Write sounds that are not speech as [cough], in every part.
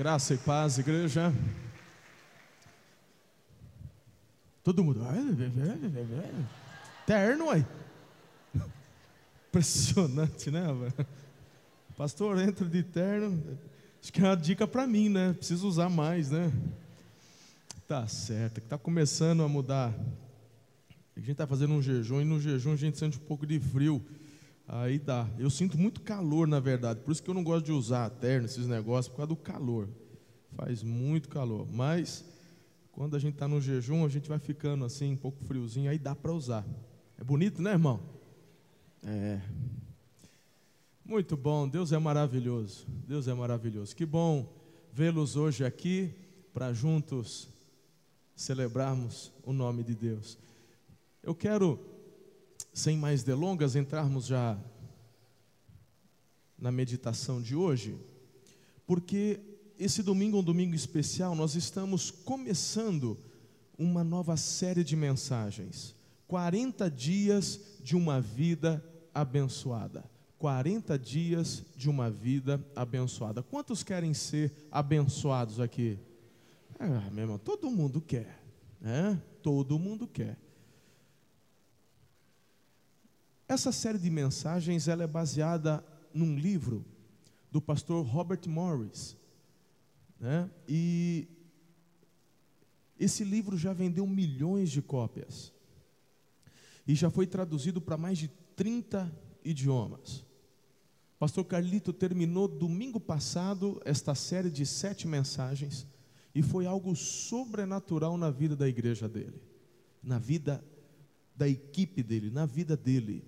Graça e paz, igreja. Todo mundo. Terno aí. Impressionante, né? Pastor, entra de terno. Acho que é uma dica para mim, né? Preciso usar mais, né? Tá certo, está começando a mudar. A gente está fazendo um jejum e no jejum a gente sente um pouco de frio. Aí dá. Eu sinto muito calor, na verdade. Por isso que eu não gosto de usar terno, esses negócios, por causa do calor. Faz muito calor. Mas quando a gente está no jejum, a gente vai ficando assim, um pouco friozinho, aí dá para usar. É bonito, né, irmão? É. Muito bom, Deus é maravilhoso. Deus é maravilhoso. Que bom vê-los hoje aqui para juntos celebrarmos o nome de Deus. Eu quero, sem mais delongas, entrarmos já na meditação de hoje, porque esse domingo é um domingo especial, nós estamos começando uma nova série de mensagens. 40 dias de uma vida abençoada. 40 dias de uma vida abençoada. Quantos querem ser abençoados aqui? Irmão, todo mundo quer, né? Todo mundo quer. Essa série de mensagens ela é baseada num livro do pastor Robert Morris, né? E esse livro já vendeu milhões de cópias e já foi traduzido para mais de 30 idiomas. Pastor Carlito terminou domingo passado esta série de sete mensagens e foi algo sobrenatural na vida da igreja dele, na vida da equipe dele, na vida dele.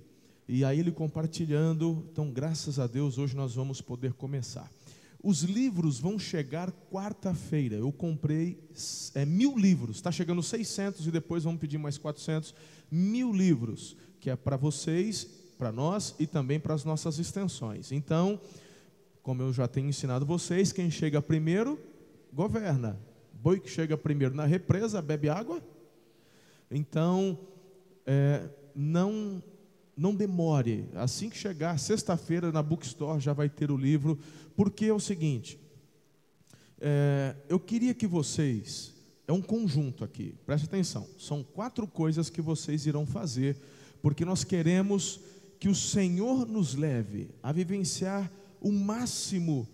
E aí ele compartilhando, então graças a Deus hoje nós vamos poder começar. Os livros vão chegar quarta-feira. Eu comprei é, mil livros, está chegando 600 e depois vamos pedir mais 400. Mil livros, que é para vocês para nós e também para as nossas extensões. Então, como eu já tenho ensinado vocês, quem chega primeiro, governa. Boi que chega primeiro na represa, bebe água. Então, é, não, não demore. Assim que chegar, sexta-feira, na bookstore, já vai ter o livro. Porque é o seguinte, é, eu queria que vocês, é um conjunto aqui, preste atenção, são quatro coisas que vocês irão fazer, porque nós queremos que o Senhor nos leve a vivenciar o máximo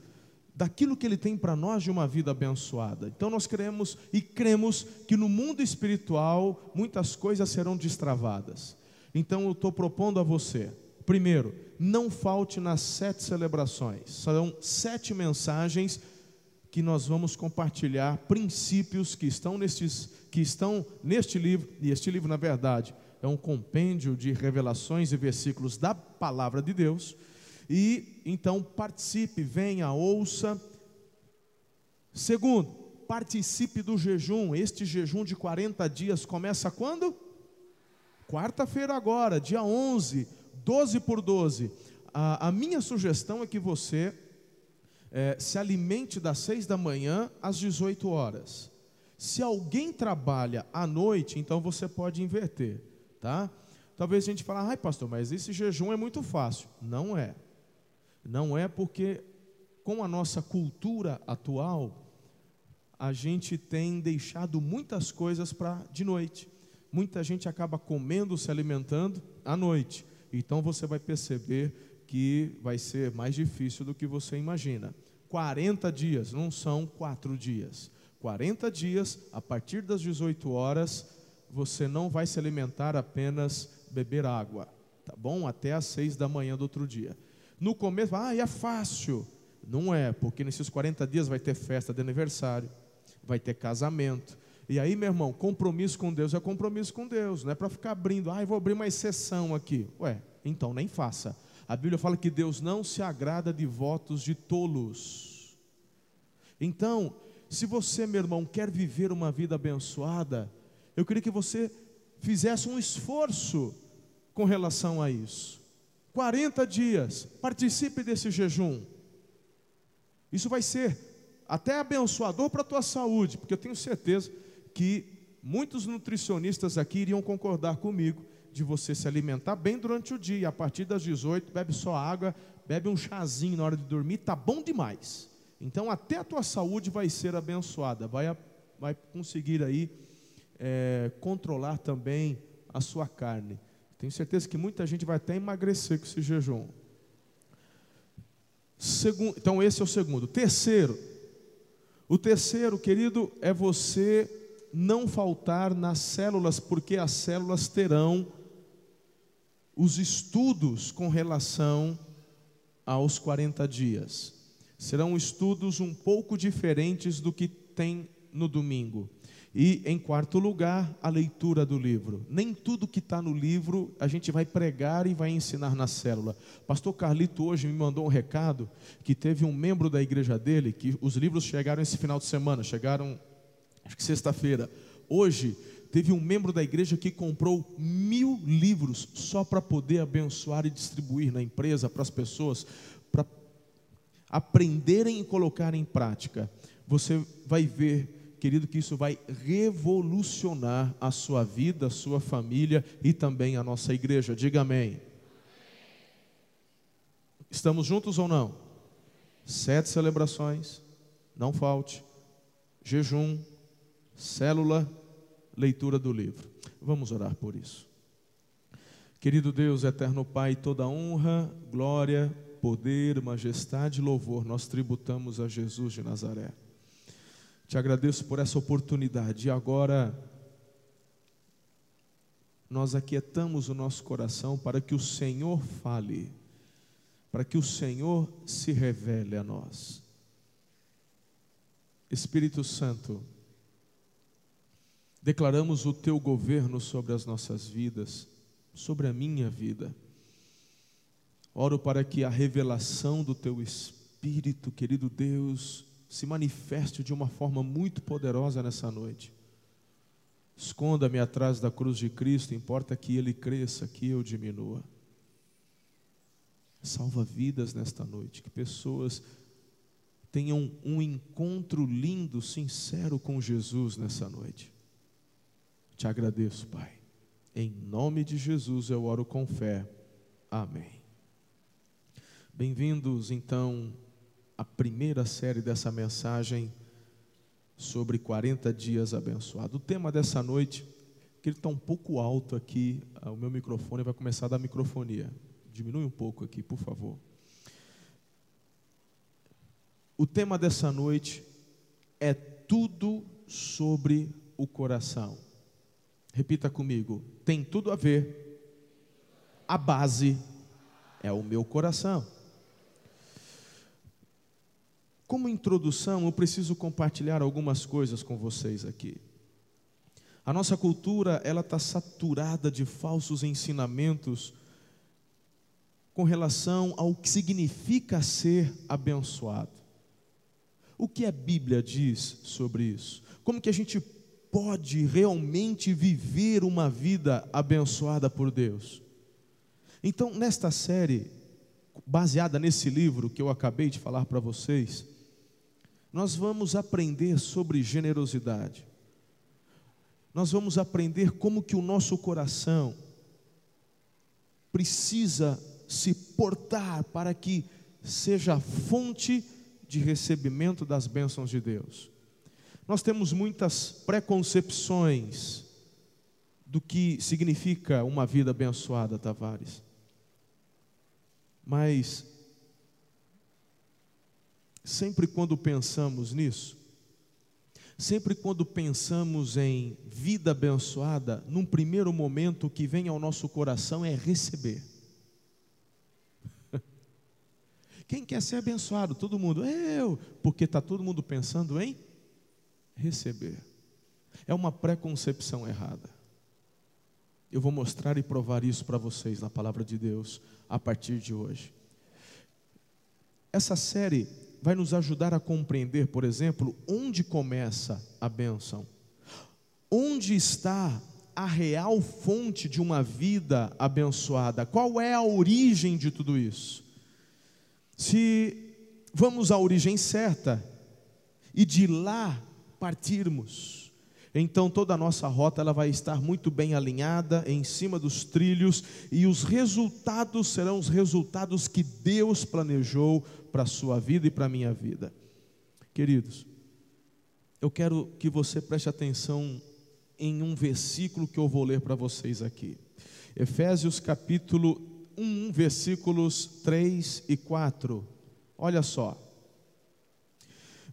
daquilo que Ele tem para nós de uma vida abençoada. Então nós cremos e cremos que no mundo espiritual muitas coisas serão destravadas. Então eu estou propondo a você, primeiro, não falte nas sete celebrações. São sete mensagens que nós vamos compartilhar princípios que estão nestes que estão neste livro e este livro na verdade é um compêndio de revelações e versículos da palavra de Deus. E então participe, venha, ouça. Segundo, participe do jejum. Este jejum de 40 dias começa quando? Quarta-feira agora, dia 11, 12 por 12. A, a minha sugestão é que você é, se alimente das 6 da manhã às 18 horas. Se alguém trabalha à noite, então você pode inverter tá? Talvez a gente fale, ai pastor, mas esse jejum é muito fácil. Não é. Não é porque com a nossa cultura atual, a gente tem deixado muitas coisas para de noite. Muita gente acaba comendo, se alimentando à noite. Então você vai perceber que vai ser mais difícil do que você imagina. 40 dias, não são quatro dias. 40 dias, a partir das 18 horas, você não vai se alimentar apenas beber água, tá bom? Até às seis da manhã do outro dia. No começo, ah, é fácil. Não é, porque nesses 40 dias vai ter festa de aniversário, vai ter casamento. E aí, meu irmão, compromisso com Deus é compromisso com Deus, não é para ficar abrindo, ah, vou abrir uma exceção aqui. Ué, então nem faça. A Bíblia fala que Deus não se agrada de votos de tolos. Então, se você, meu irmão, quer viver uma vida abençoada, eu queria que você fizesse um esforço com relação a isso. 40 dias, participe desse jejum. Isso vai ser até abençoador para a tua saúde, porque eu tenho certeza que muitos nutricionistas aqui iriam concordar comigo de você se alimentar bem durante o dia. A partir das 18, bebe só água, bebe um chazinho na hora de dormir, tá bom demais. Então, até a tua saúde vai ser abençoada, vai, vai conseguir aí é, controlar também a sua carne. Tenho certeza que muita gente vai até emagrecer com esse jejum. Segundo, então, esse é o segundo. Terceiro, o terceiro, querido, é você não faltar nas células, porque as células terão os estudos com relação aos 40 dias. Serão estudos um pouco diferentes do que tem no domingo. E, em quarto lugar, a leitura do livro. Nem tudo que está no livro a gente vai pregar e vai ensinar na célula. Pastor Carlito hoje me mandou um recado que teve um membro da igreja dele, que os livros chegaram esse final de semana, chegaram, acho que sexta-feira. Hoje, teve um membro da igreja que comprou mil livros só para poder abençoar e distribuir na empresa para as pessoas, para aprenderem e colocar em prática. Você vai ver, querido, que isso vai revolucionar a sua vida, a sua família e também a nossa igreja. Diga amém. Estamos juntos ou não? Sete celebrações, não falte. Jejum, célula, leitura do livro. Vamos orar por isso. Querido Deus, eterno Pai, toda honra, glória, poder, majestade e louvor nós tributamos a Jesus de Nazaré. Te agradeço por essa oportunidade e agora nós aquietamos o nosso coração para que o Senhor fale, para que o Senhor se revele a nós. Espírito Santo, declaramos o teu governo sobre as nossas vidas, sobre a minha vida. Oro para que a revelação do teu Espírito, querido Deus, se manifeste de uma forma muito poderosa nessa noite. Esconda-me atrás da cruz de Cristo, importa que Ele cresça, que eu diminua. Salva vidas nesta noite, que pessoas tenham um encontro lindo, sincero com Jesus nessa noite. Te agradeço, Pai. Em nome de Jesus eu oro com fé. Amém. Bem-vindos, então, à primeira série dessa mensagem sobre 40 dias abençoados. O tema dessa noite, que ele está um pouco alto aqui, ah, o meu microfone vai começar a dar microfonia. Diminui um pouco aqui, por favor. O tema dessa noite é tudo sobre o coração. Repita comigo: tem tudo a ver, a base é o meu coração. Como introdução, eu preciso compartilhar algumas coisas com vocês aqui. A nossa cultura ela está saturada de falsos ensinamentos com relação ao que significa ser abençoado. O que a Bíblia diz sobre isso? Como que a gente pode realmente viver uma vida abençoada por Deus. Então, nesta série, baseada nesse livro que eu acabei de falar para vocês, nós vamos aprender sobre generosidade. Nós vamos aprender como que o nosso coração precisa se portar para que seja fonte de recebimento das bênçãos de Deus. Nós temos muitas preconcepções do que significa uma vida abençoada, Tavares. Mas, sempre quando pensamos nisso, sempre quando pensamos em vida abençoada, num primeiro momento o que vem ao nosso coração é receber. [laughs] Quem quer ser abençoado? Todo mundo, eu, porque está todo mundo pensando em receber. É uma preconcepção errada. Eu vou mostrar e provar isso para vocês na palavra de Deus a partir de hoje. Essa série vai nos ajudar a compreender, por exemplo, onde começa a bênção. Onde está a real fonte de uma vida abençoada? Qual é a origem de tudo isso? Se vamos à origem certa e de lá partirmos, então toda a nossa rota ela vai estar muito bem alinhada em cima dos trilhos e os resultados serão os resultados que Deus planejou para a sua vida e para a minha vida. Queridos, eu quero que você preste atenção em um versículo que eu vou ler para vocês aqui. Efésios capítulo 1, versículos 3 e 4. Olha só.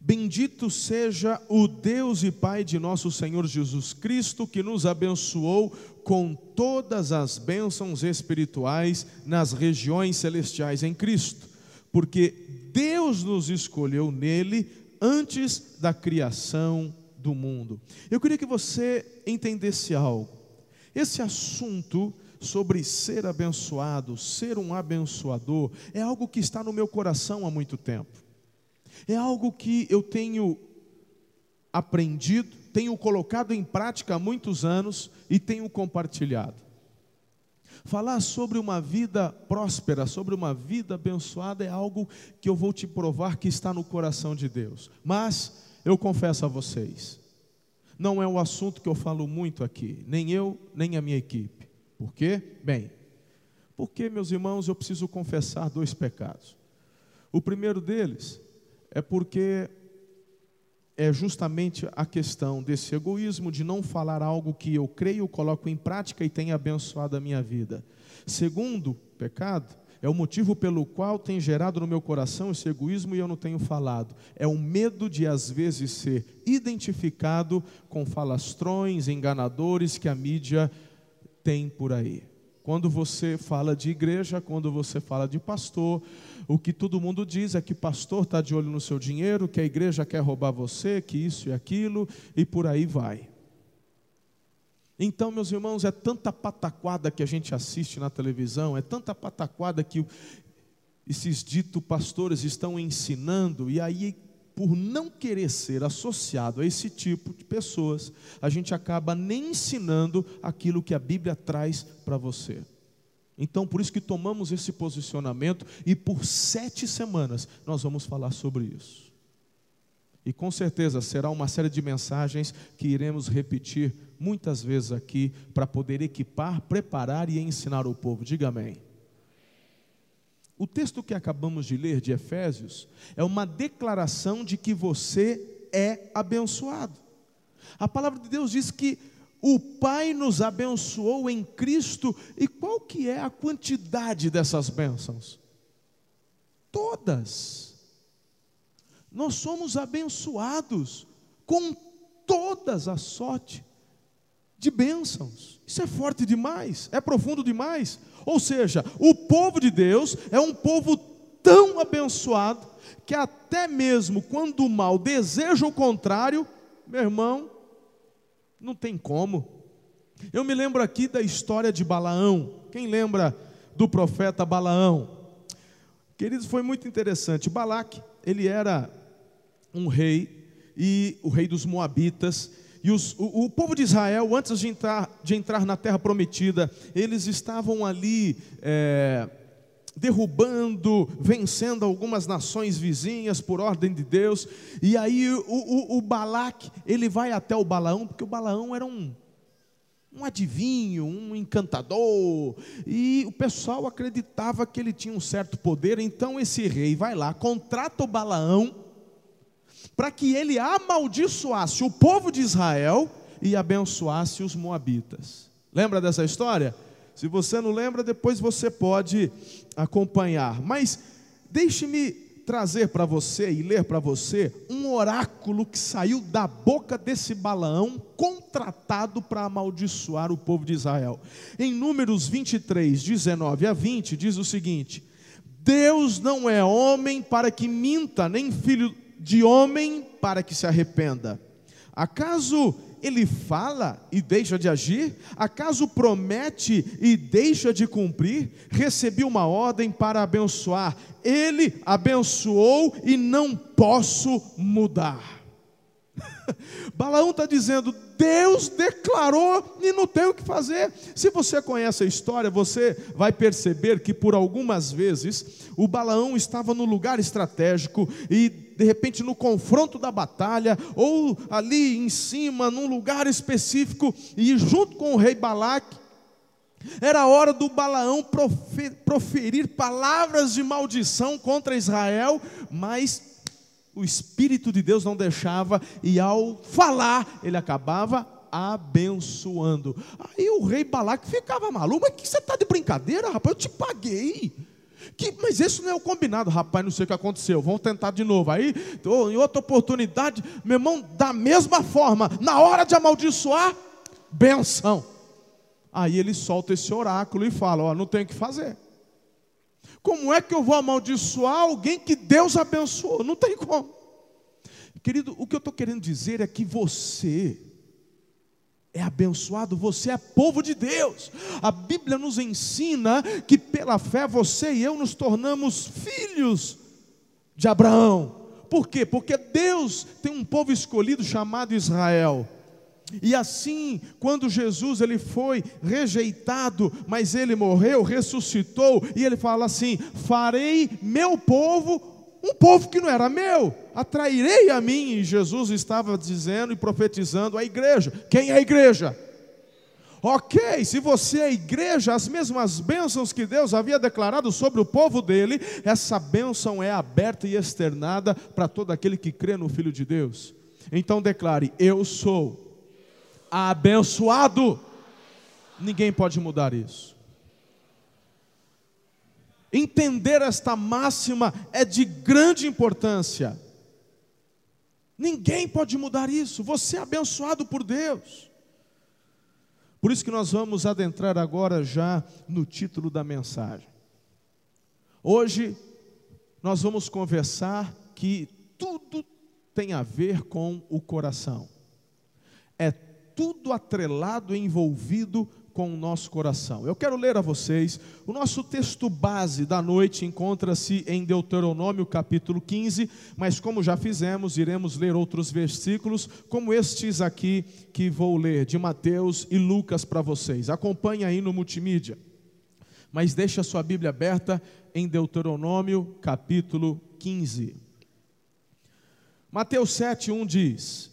Bendito seja o Deus e Pai de nosso Senhor Jesus Cristo, que nos abençoou com todas as bênçãos espirituais nas regiões celestiais em Cristo, porque Deus nos escolheu nele antes da criação do mundo. Eu queria que você entendesse algo. Esse assunto sobre ser abençoado, ser um abençoador, é algo que está no meu coração há muito tempo. É algo que eu tenho aprendido, tenho colocado em prática há muitos anos e tenho compartilhado. Falar sobre uma vida próspera, sobre uma vida abençoada é algo que eu vou te provar que está no coração de Deus. Mas eu confesso a vocês, não é um assunto que eu falo muito aqui, nem eu, nem a minha equipe. Por quê? Bem, porque, meus irmãos, eu preciso confessar dois pecados. O primeiro deles é porque é justamente a questão desse egoísmo de não falar algo que eu creio, coloco em prática e tem abençoado a minha vida. Segundo pecado, é o motivo pelo qual tem gerado no meu coração esse egoísmo e eu não tenho falado. É o medo de às vezes ser identificado com falastrões, enganadores que a mídia tem por aí. Quando você fala de igreja, quando você fala de pastor, o que todo mundo diz é que pastor está de olho no seu dinheiro, que a igreja quer roubar você, que isso e aquilo, e por aí vai. Então, meus irmãos, é tanta pataquada que a gente assiste na televisão, é tanta pataquada que esses dito pastores estão ensinando, e aí por não querer ser associado a esse tipo de pessoas, a gente acaba nem ensinando aquilo que a Bíblia traz para você. Então, por isso que tomamos esse posicionamento e por sete semanas nós vamos falar sobre isso. E com certeza será uma série de mensagens que iremos repetir muitas vezes aqui para poder equipar, preparar e ensinar o povo. Diga amém. O texto que acabamos de ler de Efésios é uma declaração de que você é abençoado. A palavra de Deus diz que o Pai nos abençoou em Cristo, e qual que é a quantidade dessas bênçãos? Todas. Nós somos abençoados com todas a sorte de bênçãos. Isso é forte demais, é profundo demais. Ou seja, o povo de Deus é um povo tão abençoado que até mesmo quando o mal deseja o contrário, meu irmão, não tem como. Eu me lembro aqui da história de Balaão. Quem lembra do profeta Balaão? Queridos, foi muito interessante. Balaque, ele era um rei e o rei dos moabitas e os, o, o, povo de Israel, antes de entrar, de entrar na terra prometida, eles estavam ali é, derrubando, vencendo algumas nações vizinhas por ordem de Deus. E aí o, o, o Balaque, ele vai até o Balaão, porque o Balaão era um, um adivinho, um encantador, e o pessoal acreditava que ele tinha um certo poder, então esse rei vai lá, contrata o Balaão para que ele amaldiçoasse o povo de Israel e abençoasse os moabitas. Lembra dessa história? Se você não lembra, depois você pode acompanhar. Mas deixe-me trazer para você e ler para você um oráculo que saiu da boca desse Balaão, contratado para amaldiçoar o povo de Israel. Em Números 23, 19 a 20, diz o seguinte: Deus não é homem para que minta, nem filho de homem para que se arrependa? Acaso ele fala e deixa de agir? Acaso promete e deixa de cumprir? Recebi uma ordem para abençoar, ele abençoou e não posso mudar. [laughs] Balaão está dizendo: Deus declarou e não tem o que fazer. Se você conhece a história, você vai perceber que por algumas vezes o Balaão estava no lugar estratégico e de repente no confronto da batalha, ou ali em cima, num lugar específico, e junto com o rei Balaque, era a hora do Balaão proferir palavras de maldição contra Israel, mas o Espírito de Deus não deixava, e ao falar, ele acabava abençoando. Aí o rei Balaque ficava maluco, mas que você está de brincadeira, rapaz? Eu te paguei. Que, mas isso não é o combinado, rapaz, não sei o que aconteceu. Vamos tentar de novo. Aí, em outra oportunidade, meu irmão, da mesma forma, na hora de amaldiçoar, benção. Aí ele solta esse oráculo e fala: Ó, não tem o que fazer. Como é que eu vou amaldiçoar alguém que Deus abençoou? Não tem como. Querido, o que eu estou querendo dizer é que você é abençoado, você é povo de Deus. A Bíblia nos ensina que pela fé você e eu nos tornamos filhos de Abraão. Por quê? Porque Deus tem um povo escolhido chamado Israel. E assim, quando Jesus ele foi rejeitado, mas ele morreu, ressuscitou, e ele fala assim: "Farei meu povo um povo que não era meu, atrairei a mim. E Jesus estava dizendo e profetizando a igreja. Quem é a igreja? Ok, se você é igreja, as mesmas bênçãos que Deus havia declarado sobre o povo dele, essa bênção é aberta e externada para todo aquele que crê no Filho de Deus. Então declare: Eu sou abençoado. Ninguém pode mudar isso. Entender esta máxima é de grande importância. Ninguém pode mudar isso. Você é abençoado por Deus. Por isso que nós vamos adentrar agora já no título da mensagem. Hoje nós vamos conversar que tudo tem a ver com o coração. É tudo atrelado e envolvido com o nosso coração. Eu quero ler a vocês, o nosso texto base da noite encontra-se em Deuteronômio capítulo 15, mas como já fizemos, iremos ler outros versículos, como estes aqui que vou ler, de Mateus e Lucas para vocês. Acompanhe aí no multimídia. Mas deixe a sua Bíblia aberta em Deuteronômio capítulo 15. Mateus 7:1 diz: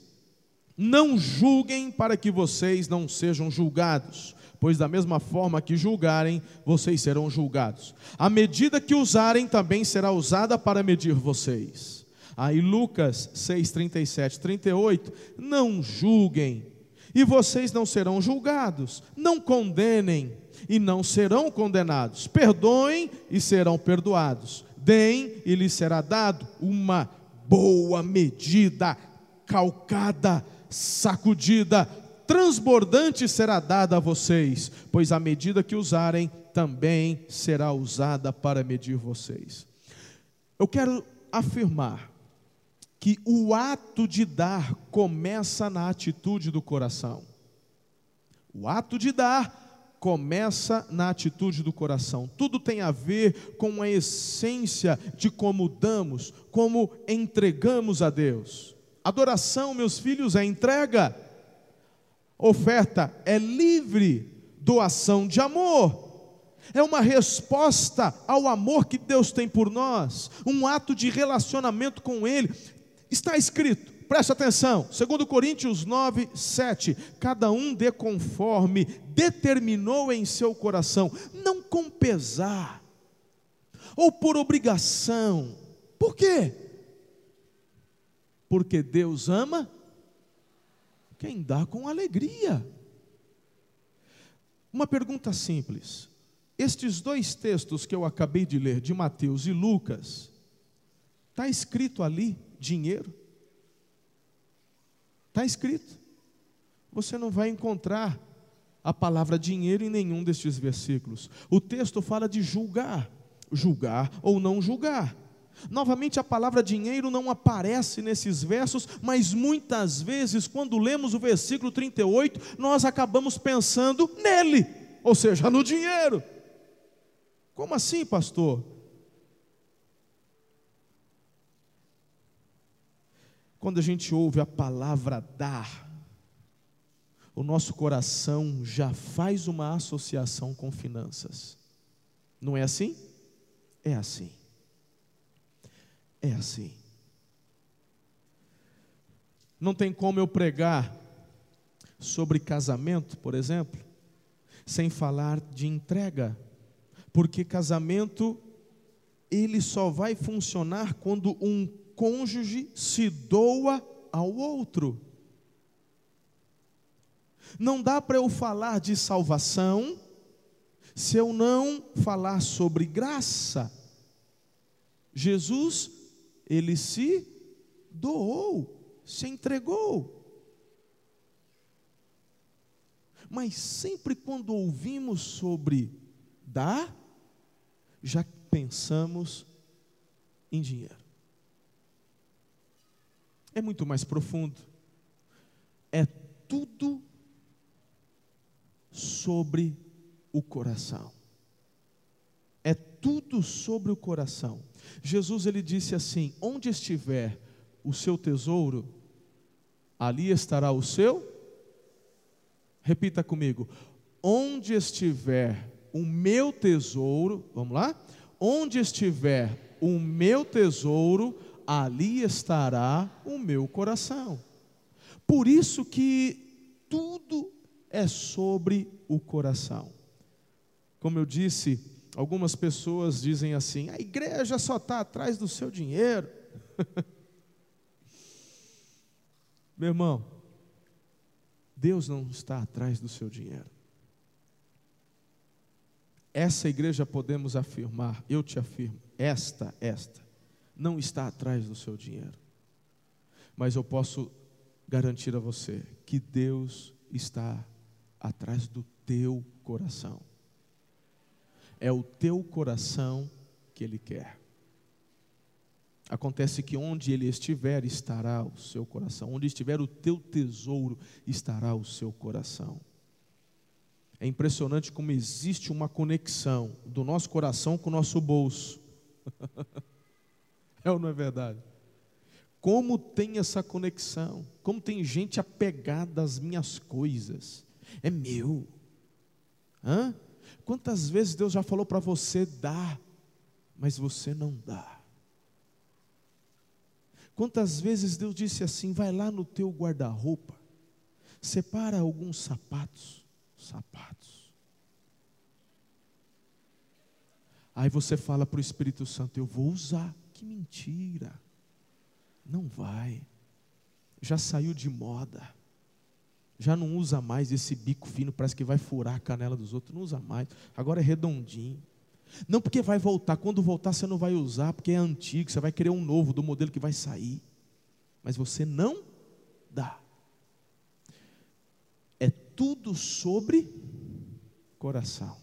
Não julguem para que vocês não sejam julgados pois da mesma forma que julgarem, vocês serão julgados. A medida que usarem também será usada para medir vocês. Aí Lucas 6, 37, 38, não julguem, e vocês não serão julgados, não condenem, e não serão condenados, perdoem e serão perdoados, deem e lhes será dado uma boa medida, calcada, sacudida, transbordante será dada a vocês, pois a medida que usarem também será usada para medir vocês. Eu quero afirmar que o ato de dar começa na atitude do coração. O ato de dar começa na atitude do coração. Tudo tem a ver com a essência de como damos, como entregamos a Deus. Adoração, meus filhos, é entrega. Oferta é livre, doação de amor. É uma resposta ao amor que Deus tem por nós, um ato de relacionamento com Ele. Está escrito, preste atenção, 2 Coríntios 9, 7. Cada um dê conforme determinou em seu coração, não com pesar, ou por obrigação. Por quê? Porque Deus ama quem dá com alegria. Uma pergunta simples. Estes dois textos que eu acabei de ler, de Mateus e Lucas, está escrito ali dinheiro? Está escrito. Você não vai encontrar a palavra dinheiro em nenhum destes versículos. O texto fala de julgar, julgar ou não julgar. Novamente, a palavra dinheiro não aparece nesses versos, mas muitas vezes, quando lemos o versículo 38, nós acabamos pensando nele, ou seja, no dinheiro. Como assim, pastor? Quando a gente ouve a palavra dar, o nosso coração já faz uma associação com finanças. Não é assim? É assim é assim. Não tem como eu pregar sobre casamento, por exemplo, sem falar de entrega, porque casamento ele só vai funcionar quando um cônjuge se doa ao outro. Não dá para eu falar de salvação se eu não falar sobre graça. Jesus, ele se doou, se entregou. Mas sempre quando ouvimos sobre dar, já pensamos em dinheiro. É muito mais profundo. É tudo sobre o coração. É tudo sobre o coração. Jesus ele disse assim: Onde estiver o seu tesouro, ali estará o seu. Repita comigo: Onde estiver o meu tesouro, vamos lá? Onde estiver o meu tesouro, ali estará o meu coração. Por isso que tudo é sobre o coração. Como eu disse, algumas pessoas dizem assim: a igreja só está atrás do seu dinheiro. [laughs] Meu irmão, Deus não está atrás do seu dinheiro. Essa igreja podemos afirmar, eu te afirmo, esta, esta, não está atrás do seu dinheiro. Mas eu posso garantir a você que Deus está atrás do teu coração. É o teu coração que Ele quer. Acontece que onde Ele estiver, estará o seu coração. Onde estiver o teu tesouro, estará o seu coração. É impressionante como existe uma conexão do nosso coração com o nosso bolso. [laughs] é ou não é verdade? Como tem essa conexão? Como tem gente apegada às minhas coisas? é meu. Hã? Quantas vezes Deus já falou para você dar, mas você não dá? Quantas vezes Deus disse assim: vai lá no teu guarda-roupa, separa alguns sapatos, sapatos. Aí você fala para o Espírito Santo: eu vou usar. Que mentira! Não vai, já saiu de moda já não usa mais esse bico fino, parece que vai furar a canela dos outros, não usa mais. Agora é redondinho. Não porque vai voltar, quando voltar você não vai usar, porque é antigo, você vai querer um novo do modelo que vai sair. Mas você não dá. É tudo sobre coração.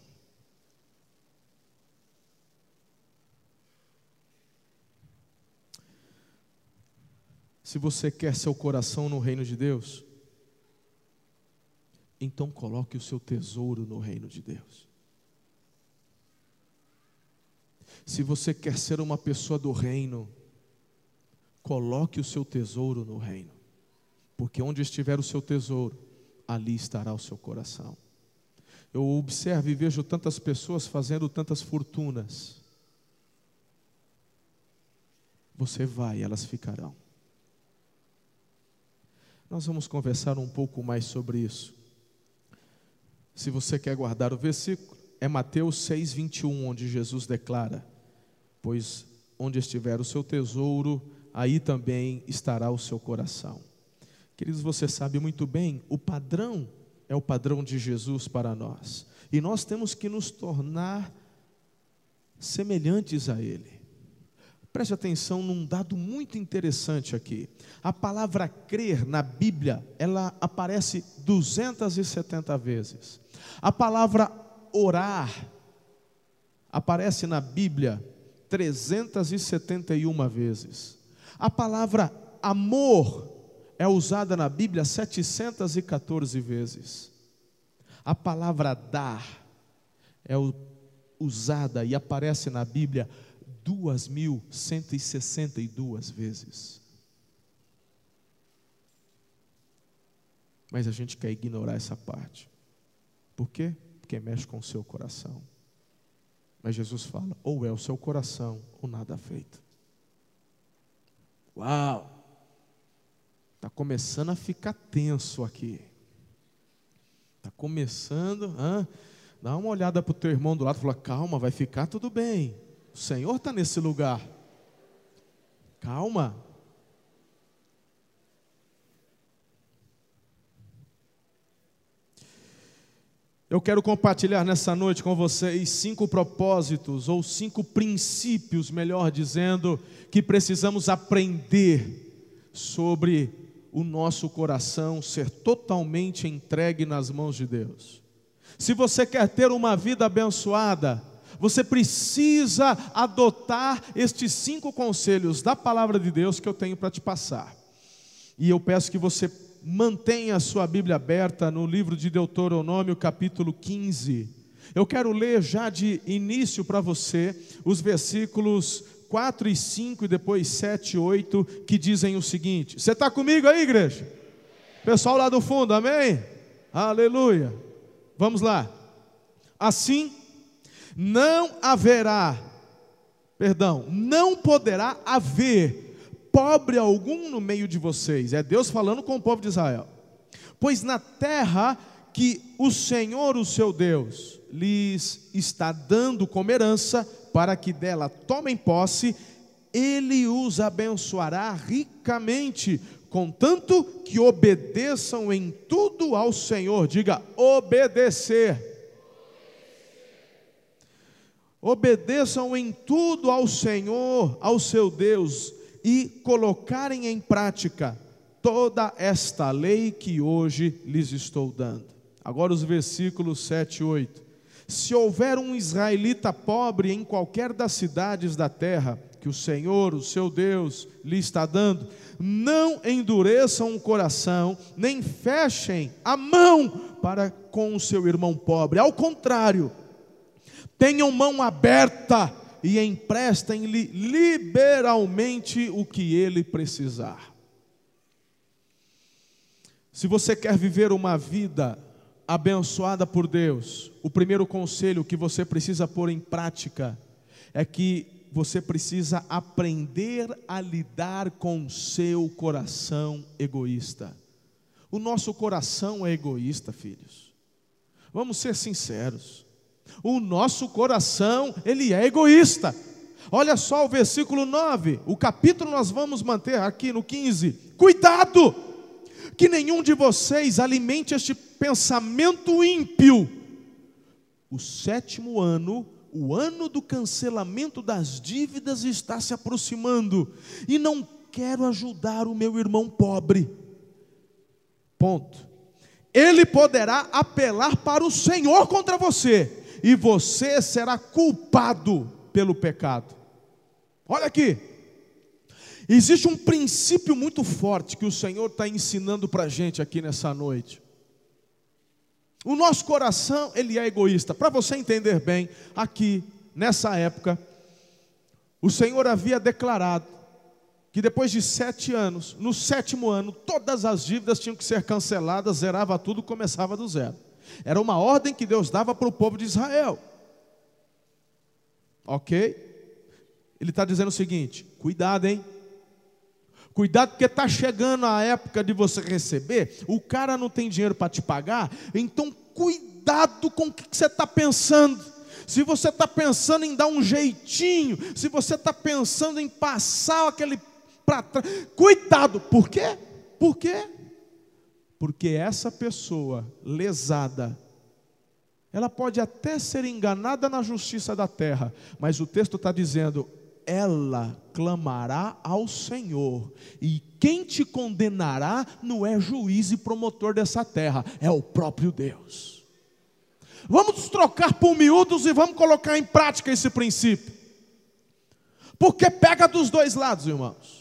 Se você quer seu coração no reino de Deus, então coloque o seu tesouro no reino de Deus. Se você quer ser uma pessoa do reino, coloque o seu tesouro no reino, porque onde estiver o seu tesouro, ali estará o seu coração. Eu observo e vejo tantas pessoas fazendo tantas fortunas. Você vai, elas ficarão. Nós vamos conversar um pouco mais sobre isso. Se você quer guardar o versículo, é Mateus 6, 21, onde Jesus declara: Pois onde estiver o seu tesouro, aí também estará o seu coração. Queridos, você sabe muito bem, o padrão é o padrão de Jesus para nós, e nós temos que nos tornar semelhantes a Ele. Preste atenção num dado muito interessante aqui. A palavra crer na Bíblia, ela aparece 270 vezes. A palavra orar aparece na Bíblia 371 vezes. A palavra amor é usada na Bíblia 714 vezes. A palavra dar é usada e aparece na Bíblia 2.162 vezes. Mas a gente quer ignorar essa parte. Por quê? Porque mexe com o seu coração. Mas Jesus fala: ou é o seu coração ou nada feito. Uau! Está começando a ficar tenso aqui. Está começando. Hã? Dá uma olhada para o teu irmão do lado e fala: calma, vai ficar tudo bem. O Senhor está nesse lugar. Calma. Eu quero compartilhar nessa noite com vocês cinco propósitos, ou cinco princípios, melhor dizendo, que precisamos aprender sobre o nosso coração ser totalmente entregue nas mãos de Deus. Se você quer ter uma vida abençoada, você precisa adotar estes cinco conselhos da palavra de Deus que eu tenho para te passar. E eu peço que você mantenha a sua Bíblia aberta no livro de Deuteronômio, capítulo 15. Eu quero ler já de início para você os versículos 4 e 5 e depois 7 e 8 que dizem o seguinte: Você está comigo aí, igreja? Pessoal lá do fundo, amém? Aleluia. Vamos lá. Assim, não haverá, perdão, não poderá haver pobre algum no meio de vocês. É Deus falando com o povo de Israel. Pois na terra que o Senhor, o seu Deus, lhes está dando como herança, para que dela tomem posse, ele os abençoará ricamente, contanto que obedeçam em tudo ao Senhor. Diga, obedecer. Obedeçam em tudo ao Senhor, ao seu Deus, e colocarem em prática toda esta lei que hoje lhes estou dando. Agora os versículos 7 e 8. Se houver um israelita pobre em qualquer das cidades da terra, que o Senhor, o seu Deus, lhe está dando, não endureçam o coração, nem fechem a mão para com o seu irmão pobre. Ao contrário, tenham mão aberta e emprestem-lhe liberalmente o que ele precisar. Se você quer viver uma vida abençoada por Deus, o primeiro conselho que você precisa pôr em prática é que você precisa aprender a lidar com seu coração egoísta. O nosso coração é egoísta, filhos. Vamos ser sinceros. O nosso coração, ele é egoísta. Olha só o versículo 9, o capítulo nós vamos manter aqui no 15. Cuidado, que nenhum de vocês alimente este pensamento ímpio. O sétimo ano, o ano do cancelamento das dívidas está se aproximando, e não quero ajudar o meu irmão pobre. Ponto. Ele poderá apelar para o Senhor contra você e você será culpado pelo pecado. Olha aqui, existe um princípio muito forte que o Senhor está ensinando para a gente aqui nessa noite. O nosso coração, ele é egoísta. Para você entender bem, aqui, nessa época, o Senhor havia declarado que depois de sete anos, no sétimo ano, todas as dívidas tinham que ser canceladas, zerava tudo, começava do zero. Era uma ordem que Deus dava para o povo de Israel. Ok? Ele está dizendo o seguinte: cuidado, hein? Cuidado, porque está chegando a época de você receber, o cara não tem dinheiro para te pagar, então cuidado com o que você está pensando. Se você está pensando em dar um jeitinho, se você está pensando em passar aquele para trás, cuidado, por quê? Por quê? Porque essa pessoa lesada, ela pode até ser enganada na justiça da terra, mas o texto está dizendo: ela clamará ao Senhor, e quem te condenará não é juiz e promotor dessa terra, é o próprio Deus. Vamos trocar por miúdos e vamos colocar em prática esse princípio, porque pega dos dois lados, irmãos.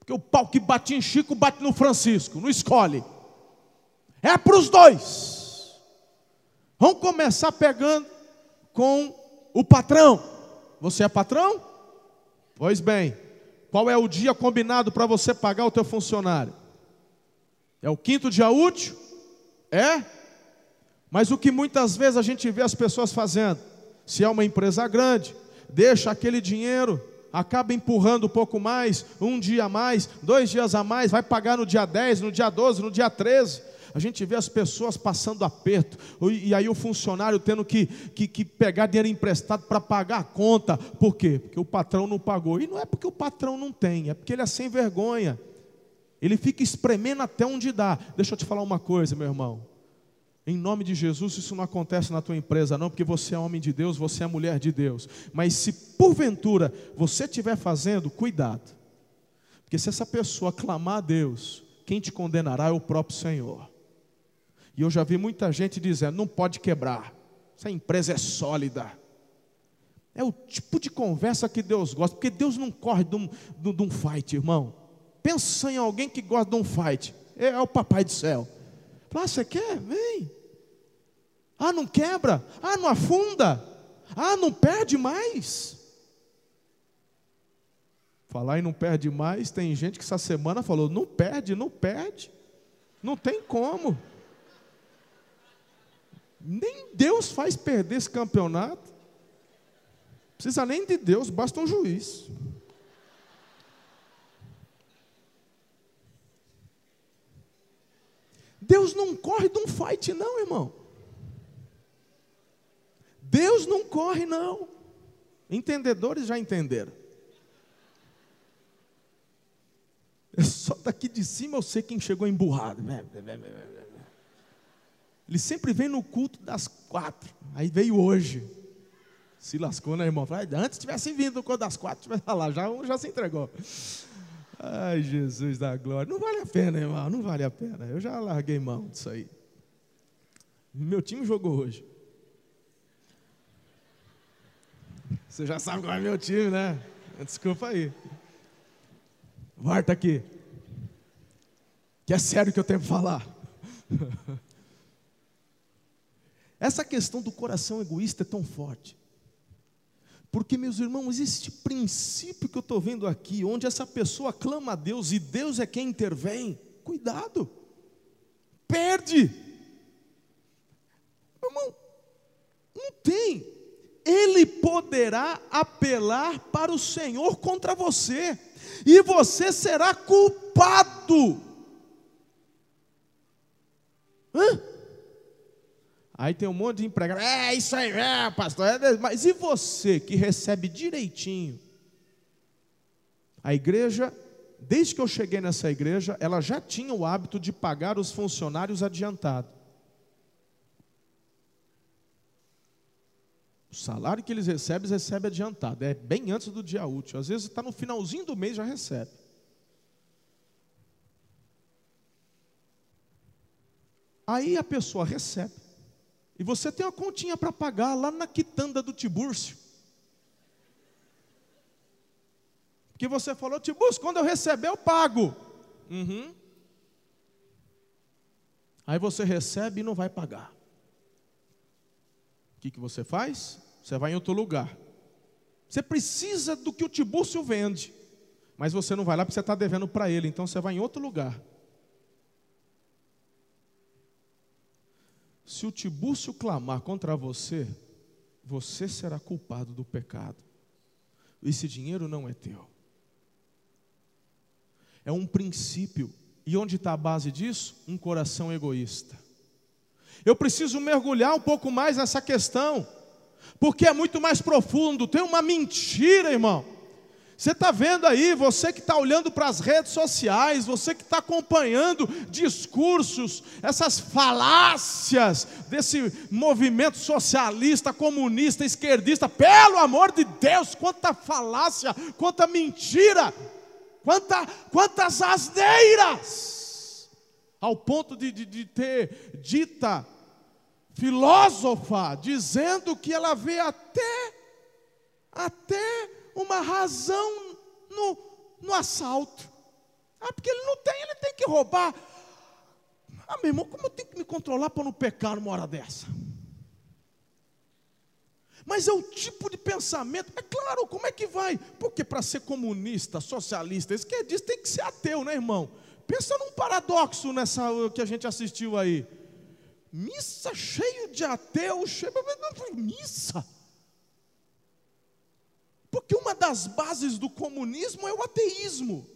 Porque o pau que bate em Chico bate no Francisco, não escolhe. É para os dois. Vamos começar pegando com o patrão. Você é patrão? Pois bem, qual é o dia combinado para você pagar o teu funcionário? É o quinto dia útil? É? Mas o que muitas vezes a gente vê as pessoas fazendo, se é uma empresa grande, deixa aquele dinheiro acaba empurrando um pouco mais, um dia a mais, dois dias a mais, vai pagar no dia 10, no dia 12, no dia 13. A gente vê as pessoas passando aperto, e aí o funcionário tendo que, que, que pegar dinheiro emprestado para pagar a conta. Por quê? Porque o patrão não pagou. E não é porque o patrão não tem, é porque ele é sem vergonha. Ele fica espremendo até onde dá. Deixa eu te falar uma coisa, meu irmão. Em nome de Jesus, isso não acontece na tua empresa, não, porque você é homem de Deus, você é mulher de Deus. Mas se porventura você estiver fazendo, cuidado. Porque se essa pessoa clamar a Deus, quem te condenará é o próprio Senhor. E eu já vi muita gente dizendo: não pode quebrar, essa empresa é sólida. É o tipo de conversa que Deus gosta, porque Deus não corre de um, de, um fight, irmão. Pensa em alguém que gosta de um fight, é, é o papai do céu. Fala, ah, você quer? Vem. Ah, não quebra? Ah, não afunda? Ah, não perde mais? Falar e não perde mais, tem gente que essa semana falou: não perde, não perde, não tem como. Nem Deus faz perder esse campeonato. Precisa nem de Deus, basta um juiz. Deus não corre de um fight, não, irmão. Deus não corre, não. Entendedores já entenderam. Eu só daqui de cima eu sei quem chegou emburrado. Ele sempre vem no culto das quatro. Aí veio hoje. Se lascou, né, irmão? Antes tivesse vindo no culto das quatro, tivesse lá, já já se entregou. Ai, Jesus da glória. Não vale a pena, irmão, não vale a pena. Eu já larguei mão disso aí. Meu time jogou hoje. Você já sabe qual é meu time, né? Desculpa aí. Volta aqui. Que é sério que eu tenho que falar. [laughs] Essa questão do coração egoísta é tão forte. Porque, meus irmãos, existe princípio que eu estou vendo aqui, onde essa pessoa clama a Deus e Deus é quem intervém. Cuidado, perde. Irmão, não tem. Ele poderá apelar para o Senhor contra você, e você será culpado. Hã? Aí tem um monte de empregado, é isso aí, é, pastor. É, mas e você que recebe direitinho? A igreja, desde que eu cheguei nessa igreja, ela já tinha o hábito de pagar os funcionários adiantado. O salário que eles recebem, eles recebem adiantado. É bem antes do dia útil. Às vezes está no finalzinho do mês já recebe. Aí a pessoa recebe. E você tem uma continha para pagar lá na quitanda do Tibúrcio. Porque você falou, Tibúrcio, quando eu receber eu pago. Uhum. Aí você recebe e não vai pagar. O que, que você faz? Você vai em outro lugar. Você precisa do que o Tibúrcio vende. Mas você não vai lá porque você está devendo para ele. Então você vai em outro lugar. Se o Tibúrcio clamar contra você, você será culpado do pecado. Esse dinheiro não é teu. É um princípio. E onde está a base disso? Um coração egoísta. Eu preciso mergulhar um pouco mais nessa questão, porque é muito mais profundo. Tem uma mentira, irmão. Você está vendo aí, você que está olhando para as redes sociais, você que está acompanhando discursos, essas falácias desse movimento socialista, comunista, esquerdista, pelo amor de Deus, quanta falácia, quanta mentira, quanta, quantas asneiras, ao ponto de, de, de ter dita filósofa, dizendo que ela vê até, até uma razão no, no assalto. Ah, porque ele não tem, ele tem que roubar. Ah, meu irmão, como eu tenho que me controlar para não pecar numa hora dessa? Mas é o tipo de pensamento, é claro, como é que vai? Porque para ser comunista, socialista, esquerdista, tem que ser ateu, né, irmão? Pensa num paradoxo nessa que a gente assistiu aí. Missa cheio de ateus, cheio... missa. Porque uma das bases do comunismo é o ateísmo.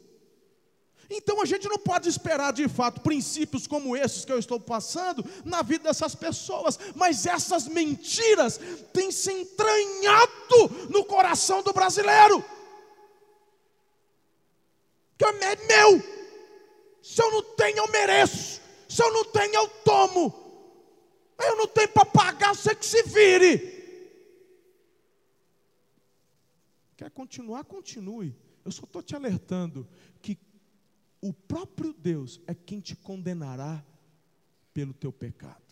Então a gente não pode esperar de fato princípios como esses que eu estou passando na vida dessas pessoas, mas essas mentiras têm se entranhado no coração do brasileiro. Que é meu, se eu não tenho, eu mereço, se eu não tenho, eu tomo. Eu não tenho para pagar, você que se vire. Quer continuar? Continue. Eu só estou te alertando que o próprio Deus é quem te condenará pelo teu pecado.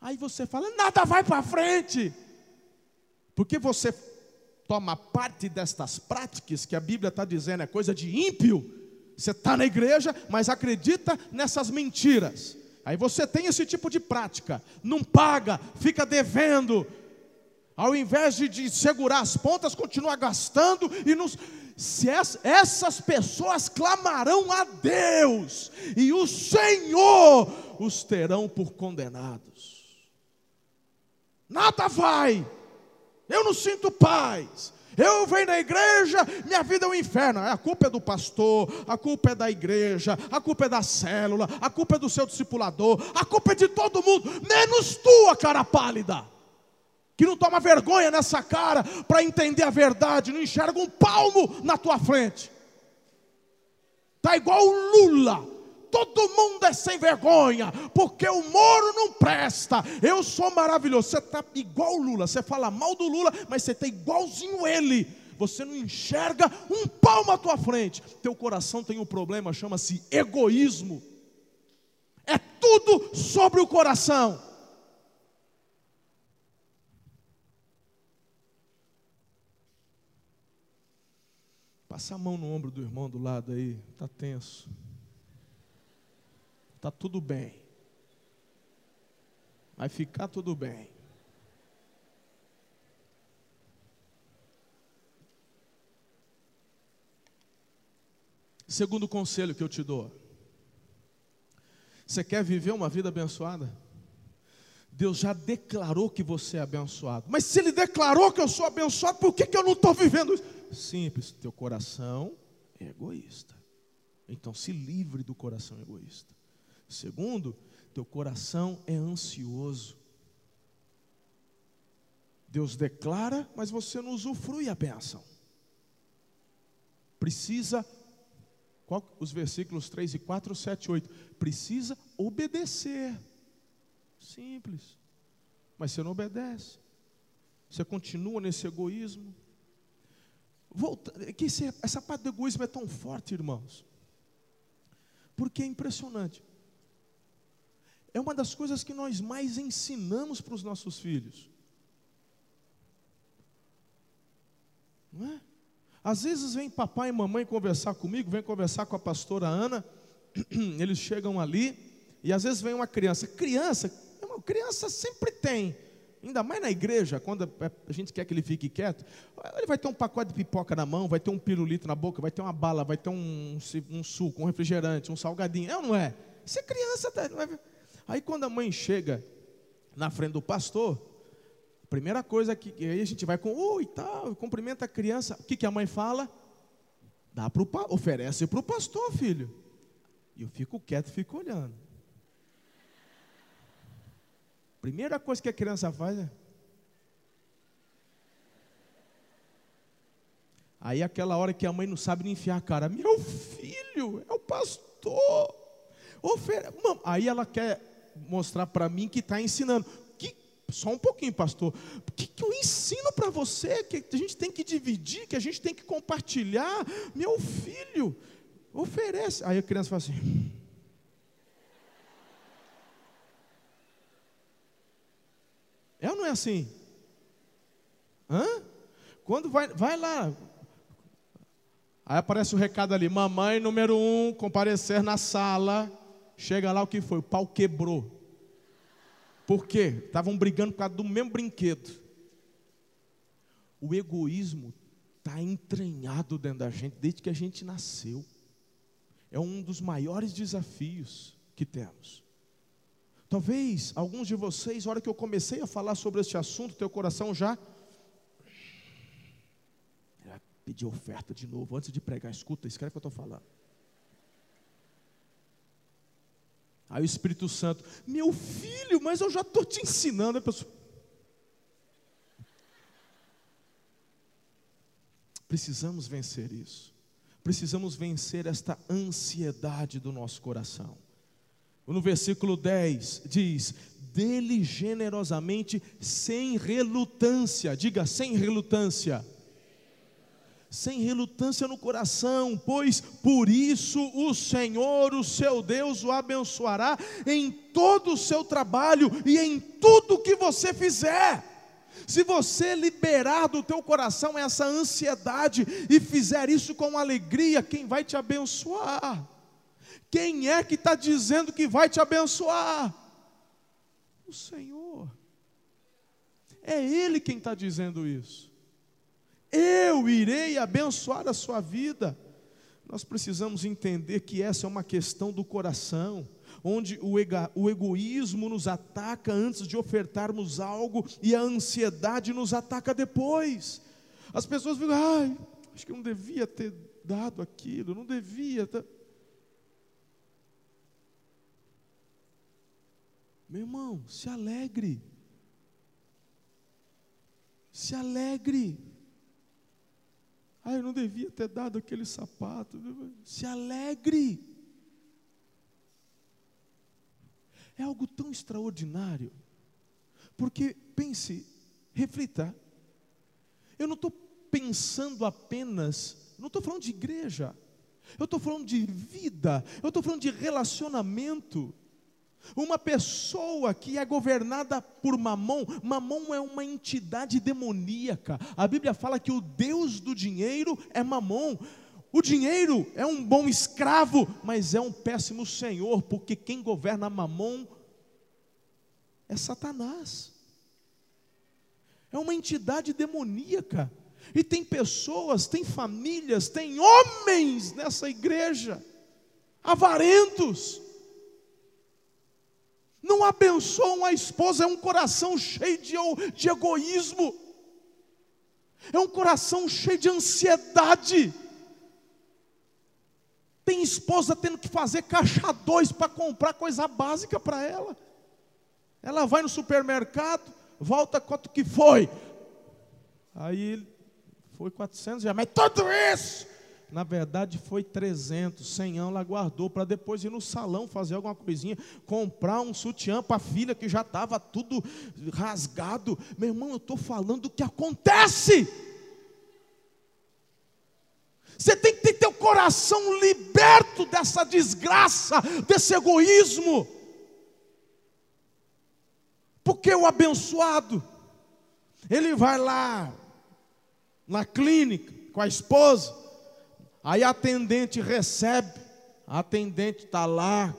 Aí você fala, nada vai para frente, porque você toma parte destas práticas que a Bíblia está dizendo é coisa de ímpio. Você está na igreja, mas acredita nessas mentiras. Aí você tem esse tipo de prática, não paga, fica devendo, ao invés de, de segurar as pontas, continua gastando e nos. Se essa, essas pessoas clamarão a Deus, e o Senhor os terão por condenados. Nada vai, eu não sinto paz, eu venho na igreja, minha vida é um inferno. A culpa é do pastor, a culpa é da igreja, a culpa é da célula, a culpa é do seu discipulador, a culpa é de todo mundo, menos tua, cara pálida que não toma vergonha nessa cara para entender a verdade, não enxerga um palmo na tua frente. Tá igual o Lula. Todo mundo é sem vergonha, porque o Moro não presta. Eu sou maravilhoso. Você está igual o Lula. Você fala mal do Lula, mas você está igualzinho ele. Você não enxerga um palmo à tua frente. Teu coração tem um problema, chama-se egoísmo. É tudo sobre o coração. Passa a mão no ombro do irmão do lado aí, está tenso. Está tudo bem. Vai ficar tudo bem. Segundo conselho que eu te dou. Você quer viver uma vida abençoada? Deus já declarou que você é abençoado. Mas se Ele declarou que eu sou abençoado, por que, que eu não estou vivendo isso? Simples, teu coração é egoísta. Então se livre do coração egoísta. Segundo, teu coração é ansioso. Deus declara, mas você não usufrui a bênção. Precisa, qual, os versículos 3 e 4, 7 e 8. Precisa obedecer. Simples. Mas você não obedece. Você continua nesse egoísmo. Volta, que esse, essa parte do egoísmo é tão forte, irmãos, porque é impressionante. É uma das coisas que nós mais ensinamos para os nossos filhos. Não é? Às vezes vem papai e mamãe conversar comigo, vem conversar com a pastora Ana, [clears throat] eles chegam ali, e às vezes vem uma criança. Criança, criança sempre tem Ainda mais na igreja, quando a gente quer que ele fique quieto, ele vai ter um pacote de pipoca na mão, vai ter um pirulito na boca, vai ter uma bala, vai ter um, um suco, um refrigerante, um salgadinho. É ou não é? Você é criança. Tá, aí quando a mãe chega na frente do pastor, a primeira coisa que aí a gente vai com oi tal, cumprimenta a criança. O que, que a mãe fala? Dá pro, oferece para o pastor, filho. E eu fico quieto, fico olhando. Primeira coisa que a criança faz é. Aí aquela hora que a mãe não sabe nem enfiar a cara, meu filho, é o pastor. Ofere... Aí ela quer mostrar para mim que está ensinando. Que... Só um pouquinho, pastor. O que, que eu ensino para você? Que a gente tem que dividir, que a gente tem que compartilhar. Meu filho, oferece. Aí a criança fala assim. É ou não é assim? Hã? Quando vai, vai lá. Aí aparece o recado ali: mamãe número um, comparecer na sala. Chega lá o que foi? O pau quebrou. Por quê? Estavam brigando por causa do mesmo brinquedo. O egoísmo está entranhado dentro da gente desde que a gente nasceu. É um dos maiores desafios que temos. Talvez alguns de vocês, na hora que eu comecei a falar sobre este assunto, teu coração já pedir oferta de novo, antes de pregar, escuta, escreve o que eu estou falando. Aí o Espírito Santo, meu filho, mas eu já estou te ensinando. A pessoa, Precisamos vencer isso. Precisamos vencer esta ansiedade do nosso coração. No versículo 10 diz: Dele generosamente, sem relutância, diga sem relutância sem relutância no coração, pois por isso o Senhor, o seu Deus, o abençoará em todo o seu trabalho e em tudo que você fizer. Se você liberar do teu coração essa ansiedade e fizer isso com alegria, quem vai te abençoar? Quem é que está dizendo que vai te abençoar? O Senhor. É Ele quem está dizendo isso eu irei abençoar a sua vida. Nós precisamos entender que essa é uma questão do coração, onde o, o egoísmo nos ataca antes de ofertarmos algo e a ansiedade nos ataca depois. As pessoas ficam, ai, acho que eu não devia ter dado aquilo, não devia. Ter... Meu irmão, se alegre. Se alegre. Ah, eu não devia ter dado aquele sapato. Se alegre. É algo tão extraordinário. Porque, pense, reflita. Eu não estou pensando apenas, não estou falando de igreja. Eu estou falando de vida. Eu estou falando de relacionamento. Uma pessoa que é governada por Mamon, Mamon é uma entidade demoníaca. A Bíblia fala que o Deus do dinheiro é Mamon. O dinheiro é um bom escravo, mas é um péssimo senhor, porque quem governa Mamon é Satanás. É uma entidade demoníaca. E tem pessoas, tem famílias, tem homens nessa igreja, avarentos, não abençoam a esposa, é um coração cheio de, de egoísmo, é um coração cheio de ansiedade. Tem esposa tendo que fazer caixa dois para comprar coisa básica para ela. Ela vai no supermercado, volta quanto que foi. Aí foi 400 reais, mas tudo isso na verdade foi 300, 100 anos ela guardou para depois ir no salão fazer alguma coisinha, comprar um sutiã para a filha que já estava tudo rasgado. Meu irmão, eu estou falando do que acontece. Você tem que ter teu coração liberto dessa desgraça, desse egoísmo. Porque o abençoado, ele vai lá na clínica com a esposa, Aí a atendente recebe, a atendente está lá,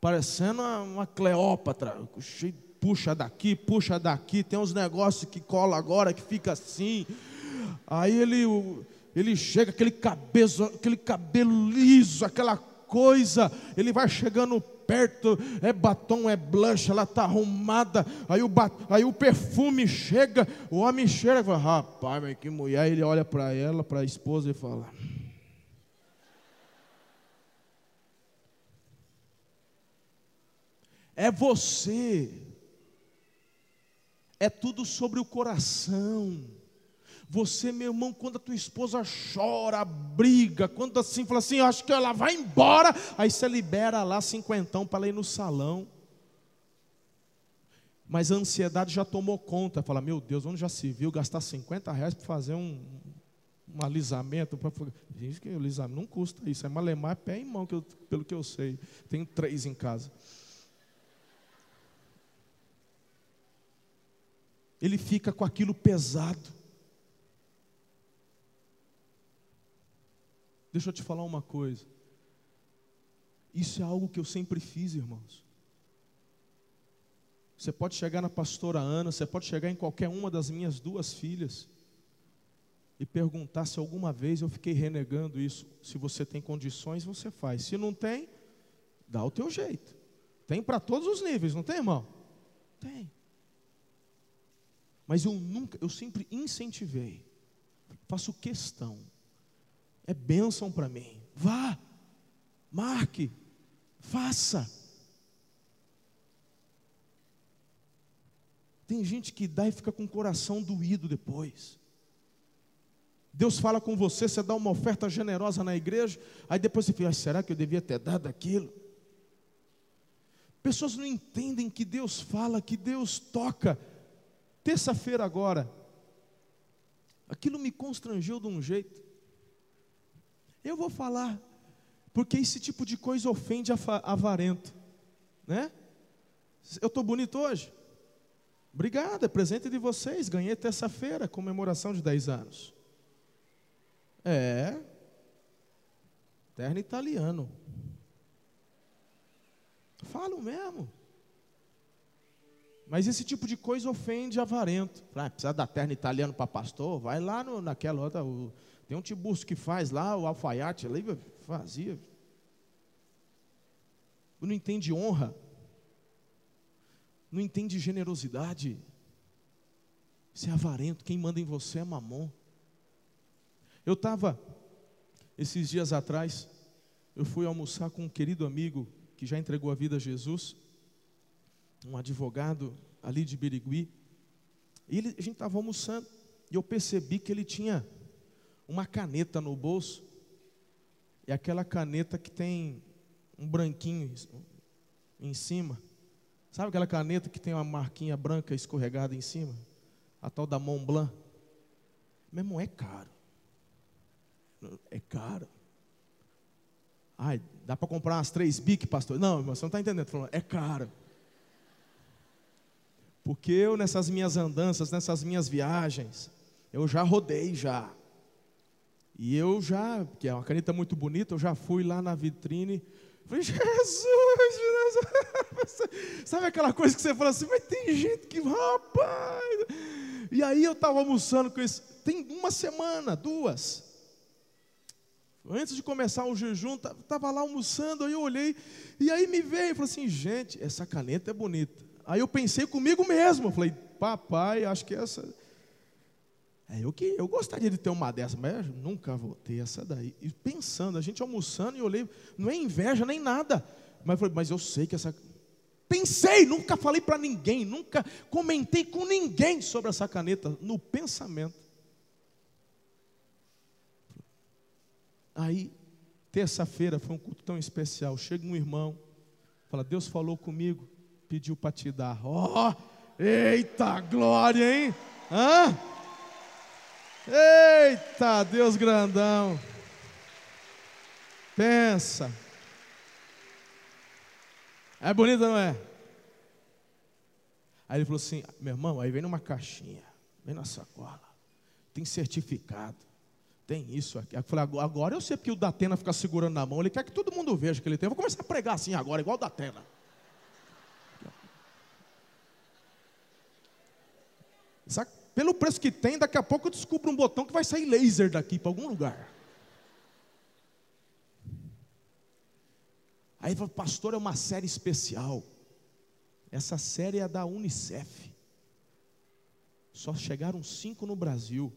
parecendo uma, uma Cleópatra, puxa daqui, puxa daqui, tem uns negócios que cola agora que fica assim. Aí ele, ele chega, aquele aquele cabelo liso, aquela coisa, ele vai chegando perto, é batom, é blush, ela está arrumada, aí o, aí o perfume chega, o homem chega e fala, rapaz, mas que mulher, ele olha para ela, para a esposa e fala, é você, é tudo sobre o coração. Você, meu irmão, quando a tua esposa chora, briga, quando assim fala assim, acho que ela vai embora, aí você libera lá cinquentão para ela ir no salão. Mas a ansiedade já tomou conta, fala, meu Deus, onde já se viu gastar 50 reais para fazer um, um alisamento? Pra... Gente, que alisamento não custa isso, é malemar é pé e mão, que eu, pelo que eu sei. Tenho três em casa. Ele fica com aquilo pesado. Deixa eu te falar uma coisa. Isso é algo que eu sempre fiz, irmãos. Você pode chegar na pastora Ana, você pode chegar em qualquer uma das minhas duas filhas e perguntar se alguma vez eu fiquei renegando isso. Se você tem condições, você faz. Se não tem, dá o teu jeito. Tem para todos os níveis, não tem, irmão? Tem. Mas eu nunca, eu sempre incentivei. Faço questão é bênção para mim. Vá, marque, faça. Tem gente que dá e fica com o coração doído depois. Deus fala com você, você dá uma oferta generosa na igreja, aí depois você fica, ah, será que eu devia ter dado aquilo? Pessoas não entendem que Deus fala, que Deus toca. Terça-feira agora, aquilo me constrangeu de um jeito. Eu vou falar, porque esse tipo de coisa ofende avarento, né? Eu estou bonito hoje? Obrigado, é presente de vocês. Ganhei terça-feira, comemoração de 10 anos. É, terno italiano. Falo mesmo. Mas esse tipo de coisa ofende avarento. Ah, precisa dar terno italiano para pastor? Vai lá no, naquela outra. O, tem um tiburcio que faz lá, o alfaiate ali, fazia. Não entende honra. Não entende generosidade. Você é avarento, quem manda em você é mamon. Eu estava, esses dias atrás, eu fui almoçar com um querido amigo que já entregou a vida a Jesus, um advogado ali de Birigui. E ele, a gente estava almoçando e eu percebi que ele tinha uma caneta no bolso. E aquela caneta que tem um branquinho em cima. Sabe aquela caneta que tem uma marquinha branca escorregada em cima? A tal da Mont Blanc. Meu irmão, é caro. É caro. Ai, dá para comprar umas três bic, pastor? Não, irmão, você não está entendendo. Falando, é caro. Porque eu, nessas minhas andanças, nessas minhas viagens, eu já rodei já. E eu já, que é uma caneta muito bonita, eu já fui lá na vitrine. Falei, Jesus, Jesus. [laughs] Sabe aquela coisa que você fala assim, mas tem gente que, rapaz. E aí eu estava almoçando com isso. Tem uma semana, duas. Antes de começar o jejum, estava lá almoçando, aí eu olhei, e aí me veio falei assim, gente, essa caneta é bonita. Aí eu pensei comigo mesmo, falei, papai, acho que essa. É, eu, que, eu gostaria de ter uma dessa, mas nunca vou ter essa daí. E pensando, a gente almoçando e olhei, não é inveja nem nada. Mas eu falei, mas eu sei que essa. Pensei, nunca falei para ninguém, nunca comentei com ninguém sobre essa caneta, no pensamento. Aí, terça-feira foi um culto tão especial. Chega um irmão, fala: Deus falou comigo, pediu para te dar. Ó, oh, eita glória, hein? Hã? Eita, Deus grandão. Pensa. É bonita, não é? Aí ele falou assim: meu irmão, aí vem numa caixinha, vem na sacola, tem certificado. Tem isso aqui. Eu falei, agora eu sei porque o Datena fica segurando na mão. Ele quer que todo mundo veja que ele tem. Eu vou começar a pregar assim agora, igual o Datena. Sabe? Pelo preço que tem, daqui a pouco eu descubro um botão que vai sair laser daqui para algum lugar. Aí falou, pastor, é uma série especial. Essa série é da Unicef. Só chegaram cinco no Brasil.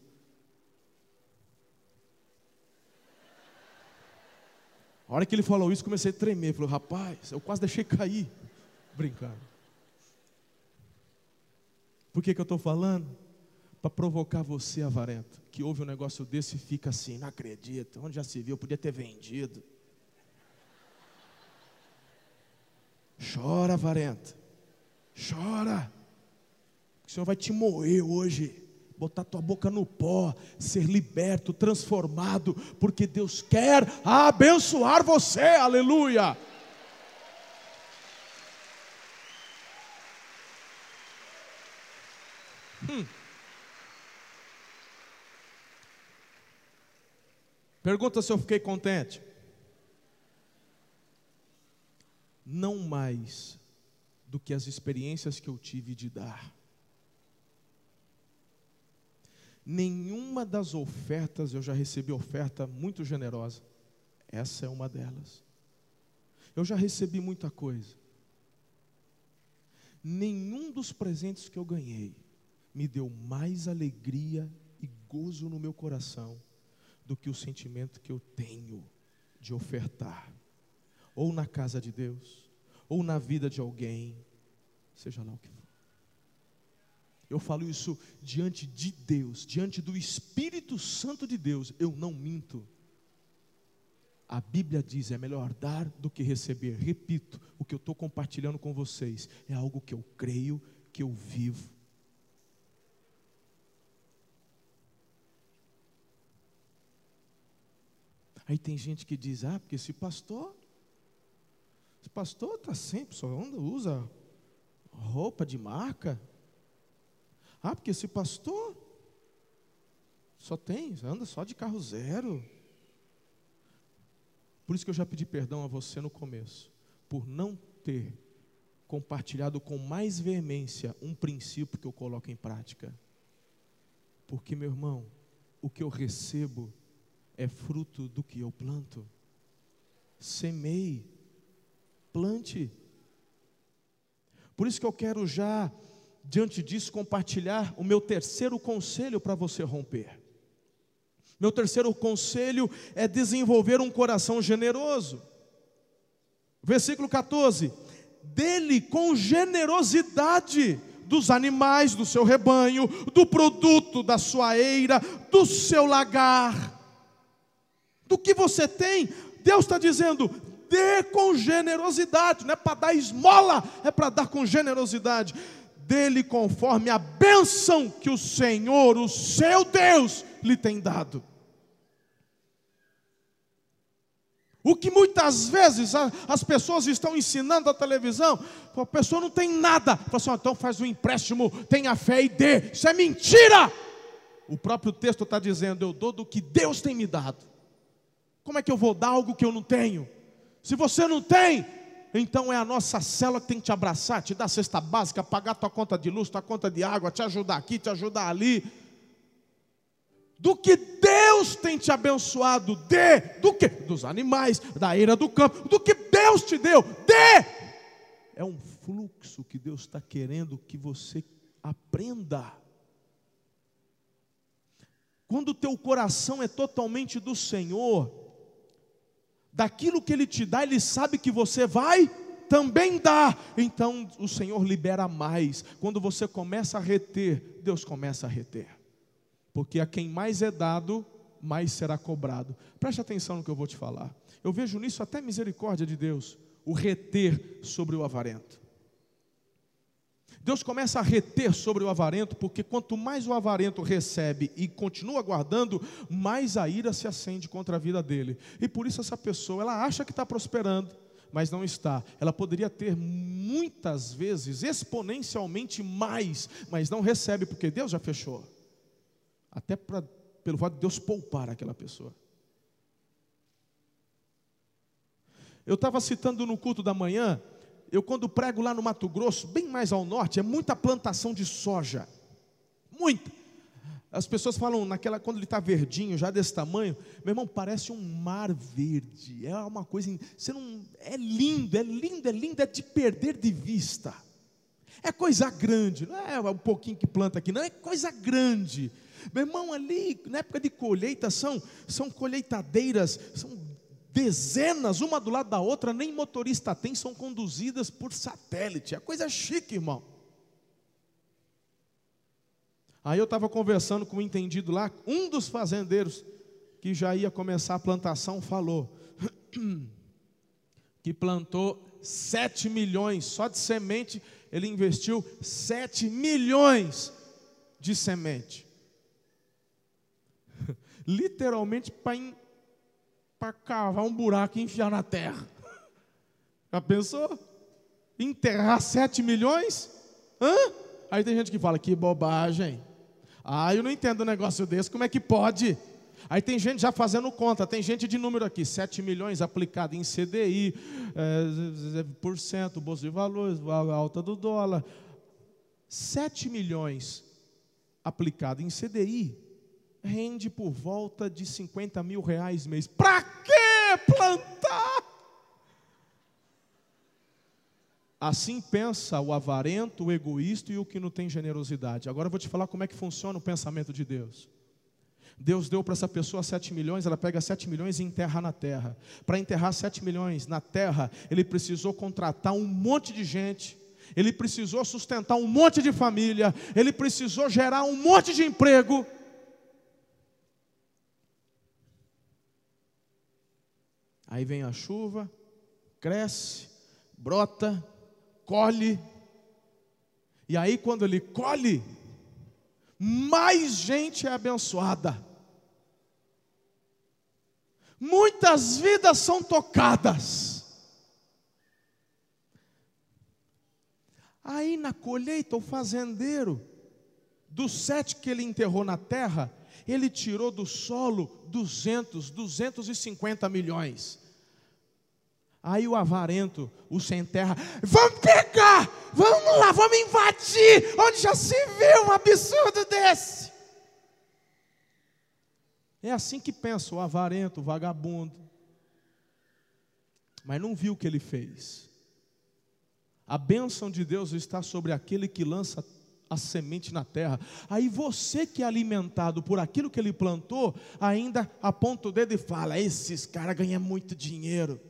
A hora que ele falou isso, comecei a tremer. Falei, rapaz, eu quase deixei cair. Brincando. Por que, que eu estou falando? Para provocar você, avarento, que ouve um negócio desse e fica assim, não acredito, onde já se viu, podia ter vendido. Chora, avarento, chora, o Senhor vai te moer hoje. Botar tua boca no pó, ser liberto, transformado, porque Deus quer abençoar você, aleluia. Pergunta se eu fiquei contente. Não mais do que as experiências que eu tive de dar. Nenhuma das ofertas, eu já recebi oferta muito generosa. Essa é uma delas. Eu já recebi muita coisa. Nenhum dos presentes que eu ganhei me deu mais alegria e gozo no meu coração do que o sentimento que eu tenho de ofertar, ou na casa de Deus, ou na vida de alguém, seja lá o que for. Eu falo isso diante de Deus, diante do Espírito Santo de Deus. Eu não minto. A Bíblia diz: é melhor dar do que receber. Repito, o que eu estou compartilhando com vocês é algo que eu creio, que eu vivo. Aí tem gente que diz: ah, porque esse pastor, esse pastor está sempre, só anda, usa roupa de marca. Ah, porque esse pastor só tem, anda só de carro zero. Por isso que eu já pedi perdão a você no começo, por não ter compartilhado com mais veemência um princípio que eu coloco em prática. Porque, meu irmão, o que eu recebo é fruto do que eu planto. Semei, plante. Por isso que eu quero já, diante disso, compartilhar o meu terceiro conselho para você romper. Meu terceiro conselho é desenvolver um coração generoso. Versículo 14: Dele com generosidade dos animais do seu rebanho, do produto da sua eira, do seu lagar, do que você tem, Deus está dizendo, dê com generosidade, não é para dar esmola, é para dar com generosidade. Dele conforme a bênção que o Senhor, o seu Deus, lhe tem dado. O que muitas vezes as pessoas estão ensinando na televisão, a pessoa não tem nada, fala assim, então faz um empréstimo, tenha fé e dê. Isso é mentira! O próprio texto está dizendo: eu dou do que Deus tem me dado. Como é que eu vou dar algo que eu não tenho? Se você não tem, então é a nossa célula que tem que te abraçar, te dar cesta básica, pagar tua conta de luz, tua conta de água, te ajudar aqui, te ajudar ali do que Deus tem te abençoado, dê, do que? Dos animais, da eira do campo, do que Deus te deu, dê. É um fluxo que Deus está querendo que você aprenda. Quando o teu coração é totalmente do Senhor, daquilo que Ele te dá, Ele sabe que você vai também dar, então o Senhor libera mais. Quando você começa a reter, Deus começa a reter porque a quem mais é dado, mais será cobrado. Preste atenção no que eu vou te falar. Eu vejo nisso até misericórdia de Deus, o reter sobre o avarento. Deus começa a reter sobre o avarento, porque quanto mais o avarento recebe e continua guardando, mais a ira se acende contra a vida dele. E por isso essa pessoa, ela acha que está prosperando, mas não está. Ela poderia ter muitas vezes, exponencialmente mais, mas não recebe, porque Deus já fechou até pra, pelo fato de Deus poupar aquela pessoa. Eu estava citando no culto da manhã, eu quando prego lá no Mato Grosso, bem mais ao norte, é muita plantação de soja. Muita. As pessoas falam naquela quando ele está verdinho, já desse tamanho, meu irmão, parece um mar verde. É uma coisa, você não, é lindo, é lindo, é lindo, é de perder de vista. É coisa grande, não é um pouquinho que planta aqui, não é coisa grande. Meu irmão, ali, na época de colheita, são, são colheitadeiras, são dezenas, uma do lado da outra, nem motorista tem, são conduzidas por satélite. É coisa chique, irmão. Aí eu estava conversando com um entendido lá, um dos fazendeiros que já ia começar a plantação falou [clears throat] que plantou 7 milhões só de semente, ele investiu 7 milhões de semente [laughs] literalmente para cavar um buraco e enfiar na terra. [laughs] Já pensou? Enterrar 7 milhões? Hã? Aí tem gente que fala, que bobagem. Ah, eu não entendo um negócio desse, como é que pode? Aí tem gente já fazendo conta, tem gente de número aqui, 7 milhões aplicado em CDI, é, por cento, bolsa de valores, alta do dólar. 7 milhões aplicado em CDI rende por volta de 50 mil reais mês. Para que plantar? Assim pensa o avarento, o egoísta e o que não tem generosidade. Agora eu vou te falar como é que funciona o pensamento de Deus. Deus deu para essa pessoa 7 milhões, ela pega 7 milhões e enterra na terra. Para enterrar 7 milhões na terra, ele precisou contratar um monte de gente, ele precisou sustentar um monte de família, ele precisou gerar um monte de emprego. Aí vem a chuva, cresce, brota, colhe. E aí, quando ele colhe, mais gente é abençoada. Muitas vidas são tocadas. Aí na colheita, o fazendeiro, dos sete que ele enterrou na terra, ele tirou do solo 200, 250 milhões. Aí o avarento, o sem terra, vamos pegar, vamos lá, vamos invadir, onde já se viu um absurdo desse. É assim que pensa o avarento, o vagabundo. Mas não viu o que ele fez. A bênção de Deus está sobre aquele que lança a semente na terra. Aí você que é alimentado por aquilo que ele plantou, ainda aponta o dedo e fala: esses caras ganham muito dinheiro.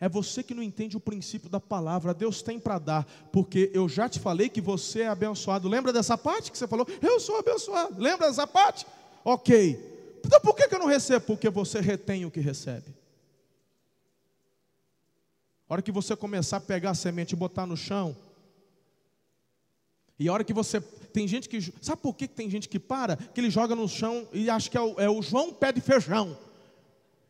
É você que não entende o princípio da palavra. Deus tem para dar, porque eu já te falei que você é abençoado. Lembra dessa parte que você falou? Eu sou abençoado. Lembra dessa parte? Ok. Então por que eu não recebo? Porque você retém o que recebe. A hora que você começar a pegar a semente e botar no chão, e a hora que você. Tem gente que. Sabe por que tem gente que para? Que ele joga no chão e acha que é o, é o João pé de feijão.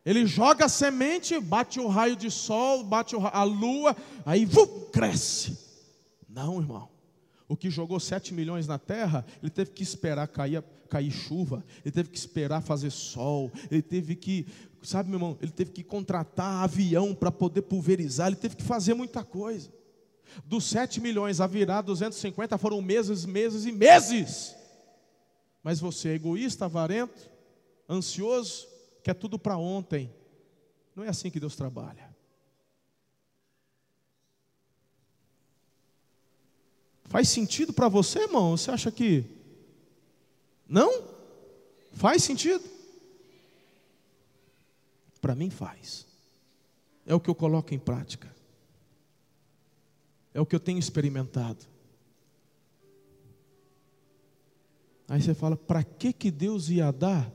Ele joga a semente, bate o raio de sol, bate a lua, aí cresce. Não, irmão. O que jogou 7 milhões na terra, ele teve que esperar cair, cair chuva, ele teve que esperar fazer sol, ele teve que, sabe, meu irmão, ele teve que contratar avião para poder pulverizar, ele teve que fazer muita coisa. Dos 7 milhões a virar 250 foram meses, meses e meses. Mas você é egoísta, avarento, ansioso, quer tudo para ontem. Não é assim que Deus trabalha. Faz sentido para você, irmão? Você acha que não? Faz sentido? Para mim faz. É o que eu coloco em prática. É o que eu tenho experimentado. Aí você fala: para que, que Deus ia dar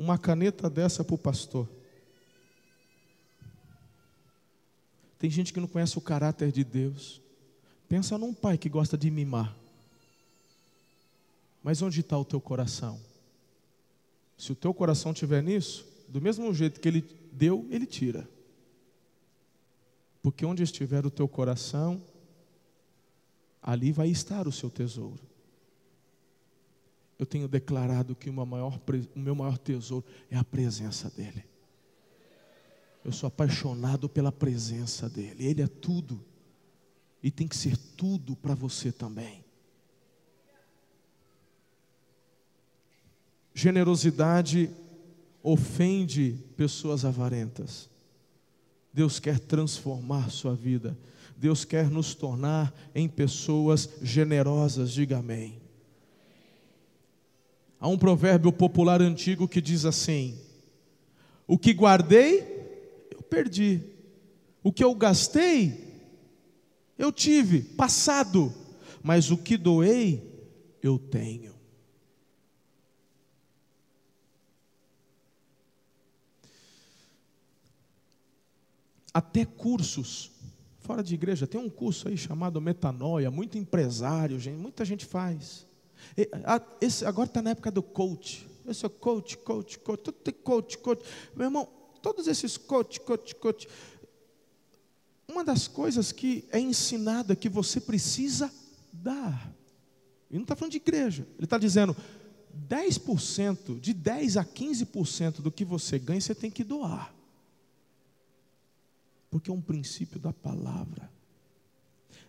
uma caneta dessa para o pastor. Tem gente que não conhece o caráter de Deus. Pensa num pai que gosta de mimar. Mas onde está o teu coração? Se o teu coração estiver nisso, do mesmo jeito que ele deu, ele tira. Porque onde estiver o teu coração, ali vai estar o seu tesouro eu tenho declarado que o meu, maior, o meu maior tesouro é a presença dEle. Eu sou apaixonado pela presença dEle. Ele é tudo. E tem que ser tudo para você também. Generosidade ofende pessoas avarentas. Deus quer transformar sua vida. Deus quer nos tornar em pessoas generosas. Diga amém. Há um provérbio popular antigo que diz assim: O que guardei, eu perdi. O que eu gastei, eu tive, passado. Mas o que doei, eu tenho. Até cursos fora de igreja, tem um curso aí chamado Metanoia, muito empresário, gente, muita gente faz. Esse, agora está na época do coach. Eu sou coach, coach, coach, tudo tem coach, coach. Meu irmão, todos esses coach, coach, coach. Uma das coisas que é ensinada que você precisa dar. Ele não está falando de igreja. Ele está dizendo 10%, de 10 a 15% do que você ganha, você tem que doar. Porque é um princípio da palavra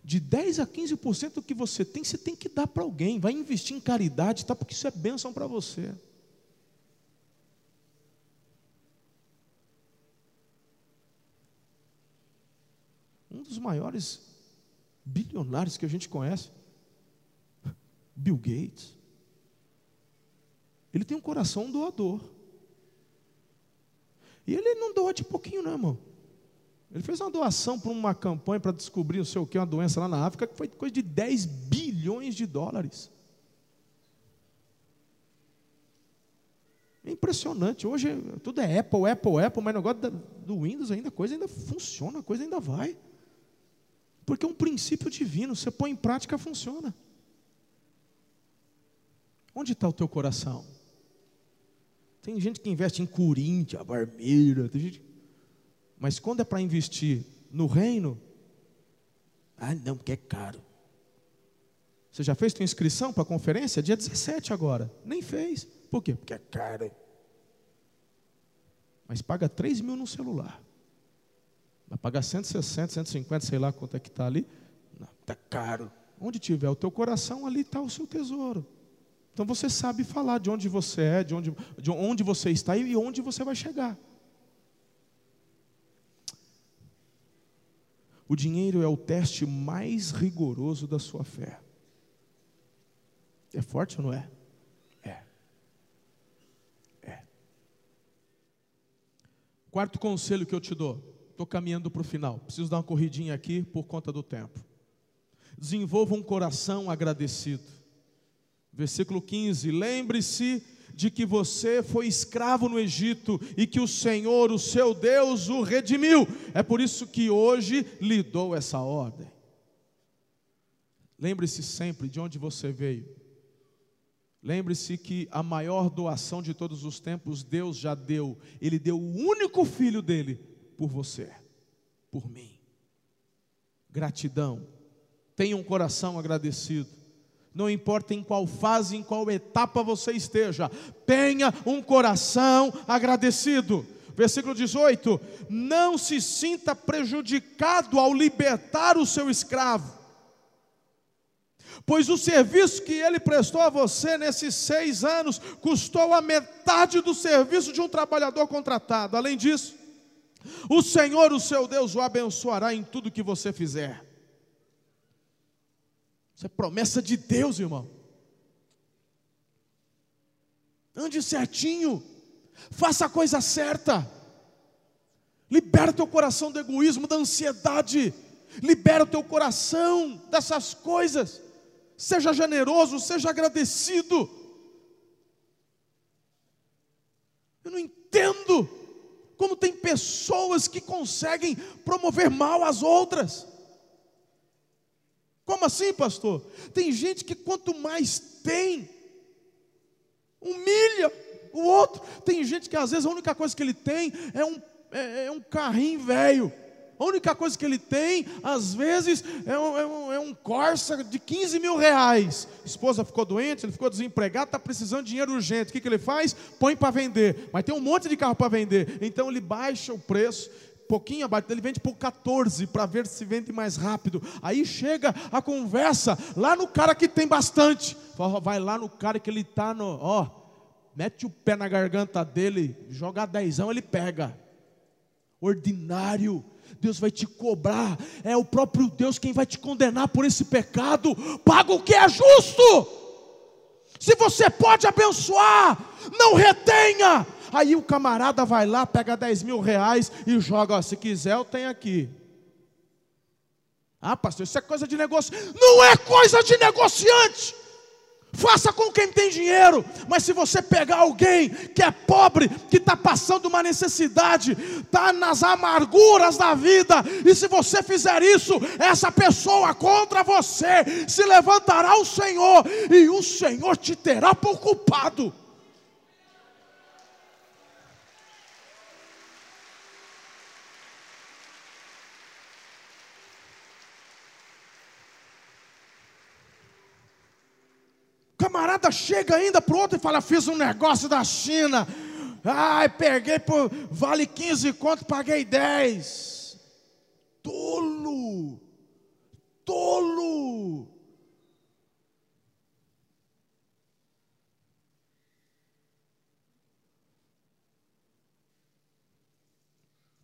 de 10 a 15% do que você tem, você tem que dar para alguém. Vai investir em caridade, tá? Porque isso é bênção para você. Um dos maiores bilionários que a gente conhece, [laughs] Bill Gates. Ele tem um coração doador. E ele não doa de pouquinho, não, irmão. Ele fez uma doação para uma campanha para descobrir o seu que uma doença lá na África que foi coisa de 10 bilhões de dólares. É impressionante. Hoje tudo é Apple, Apple, Apple, mas o negócio do Windows ainda, coisa ainda funciona, a coisa ainda vai. Porque é um princípio divino, você põe em prática, funciona. Onde está o teu coração? Tem gente que investe em Corinthians, Barmeira, tem gente... mas quando é para investir no reino, ah, não, porque é caro. Você já fez sua inscrição para a conferência? Dia 17 agora. Nem fez. Por quê? Porque é caro. Mas paga 3 mil no celular. Vai pagar 160, 150, sei lá quanto é que está ali. Está caro. Onde tiver o teu coração, ali está o seu tesouro. Então você sabe falar de onde você é, de onde, de onde você está e onde você vai chegar. O dinheiro é o teste mais rigoroso da sua fé. É forte ou não é? É. É. Quarto conselho que eu te dou. Estou caminhando para o final. Preciso dar uma corridinha aqui por conta do tempo. Desenvolva um coração agradecido. Versículo 15: Lembre-se de que você foi escravo no Egito e que o Senhor, o seu Deus, o redimiu. É por isso que hoje lhe dou essa ordem. Lembre-se sempre de onde você veio. Lembre-se que a maior doação de todos os tempos Deus já deu. Ele deu o único filho dele por você, por mim. Gratidão. Tenha um coração agradecido. Não importa em qual fase, em qual etapa você esteja, tenha um coração agradecido. Versículo 18: Não se sinta prejudicado ao libertar o seu escravo, pois o serviço que ele prestou a você nesses seis anos custou a metade do serviço de um trabalhador contratado. Além disso, o Senhor, o seu Deus, o abençoará em tudo que você fizer. Isso é promessa de Deus, irmão. Ande certinho, faça a coisa certa. Libera teu coração do egoísmo, da ansiedade. Libera o teu coração dessas coisas. Seja generoso, seja agradecido. Eu não entendo como tem pessoas que conseguem promover mal às outras. Como assim, pastor? Tem gente que quanto mais tem, humilha o outro. Tem gente que às vezes a única coisa que ele tem é um, é, é um carrinho velho. A única coisa que ele tem, às vezes, é um, é, um, é um, Corsa de 15 mil reais. Esposa ficou doente, ele ficou desempregado, está precisando de dinheiro urgente. O que, que ele faz? Põe para vender. Mas tem um monte de carro para vender. Então ele baixa o preço pouquinho abaixo, ele vende por 14 para ver se vende mais rápido. Aí chega a conversa lá no cara que tem bastante. Vai lá no cara que ele está no, ó, mete o pé na garganta dele, joga dezão, ele pega. Ordinário. Deus vai te cobrar, é o próprio Deus quem vai te condenar por esse pecado. Paga o que é justo. Se você pode abençoar, não retenha, Aí o camarada vai lá, pega 10 mil reais e joga, ó, se quiser eu tenho aqui. Ah, pastor, isso é coisa de negócio. Não é coisa de negociante. Faça com quem tem dinheiro, mas se você pegar alguém que é pobre, que está passando uma necessidade, está nas amarguras da vida, e se você fizer isso, essa pessoa contra você se levantará o Senhor, e o Senhor te terá por culpado. Camarada chega ainda para o outro e fala: Fiz um negócio da China. Ai, peguei por vale 15 conto, paguei 10. Tolo! Tolo!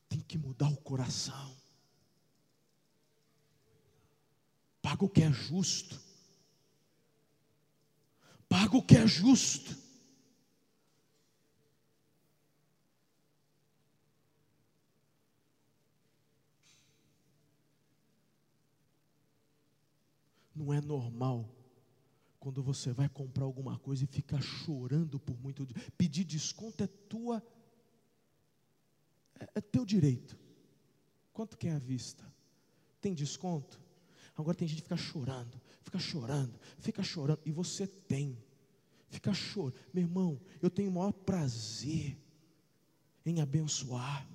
Tem que mudar o coração. Paga o que é justo paga o que é justo. Não é normal quando você vai comprar alguma coisa e fica chorando por muito pedir desconto é tua é, é teu direito. Quanto que é a vista? Tem desconto? Agora tem gente que fica chorando, fica chorando, fica chorando e você tem. Fica chorando. Meu irmão, eu tenho o maior prazer em abençoar.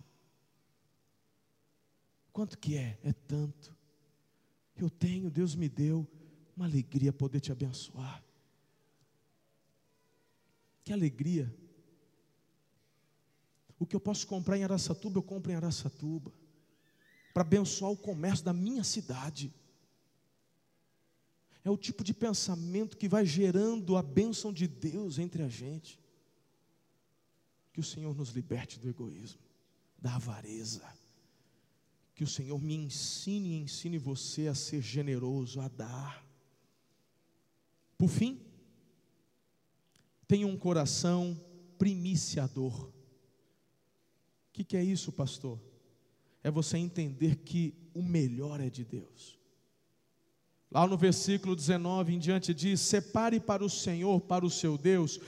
Quanto que é? É tanto. Eu tenho, Deus me deu uma alegria poder te abençoar. Que alegria. O que eu posso comprar em Araçatuba, eu compro em Araçatuba. Para abençoar o comércio da minha cidade. É o tipo de pensamento que vai gerando a bênção de Deus entre a gente. Que o Senhor nos liberte do egoísmo, da avareza. Que o Senhor me ensine e ensine você a ser generoso, a dar. Por fim, tenha um coração primiciador. O que, que é isso, pastor? É você entender que o melhor é de Deus. Lá no versículo 19 em diante diz: Separe para o Senhor, para o seu Deus,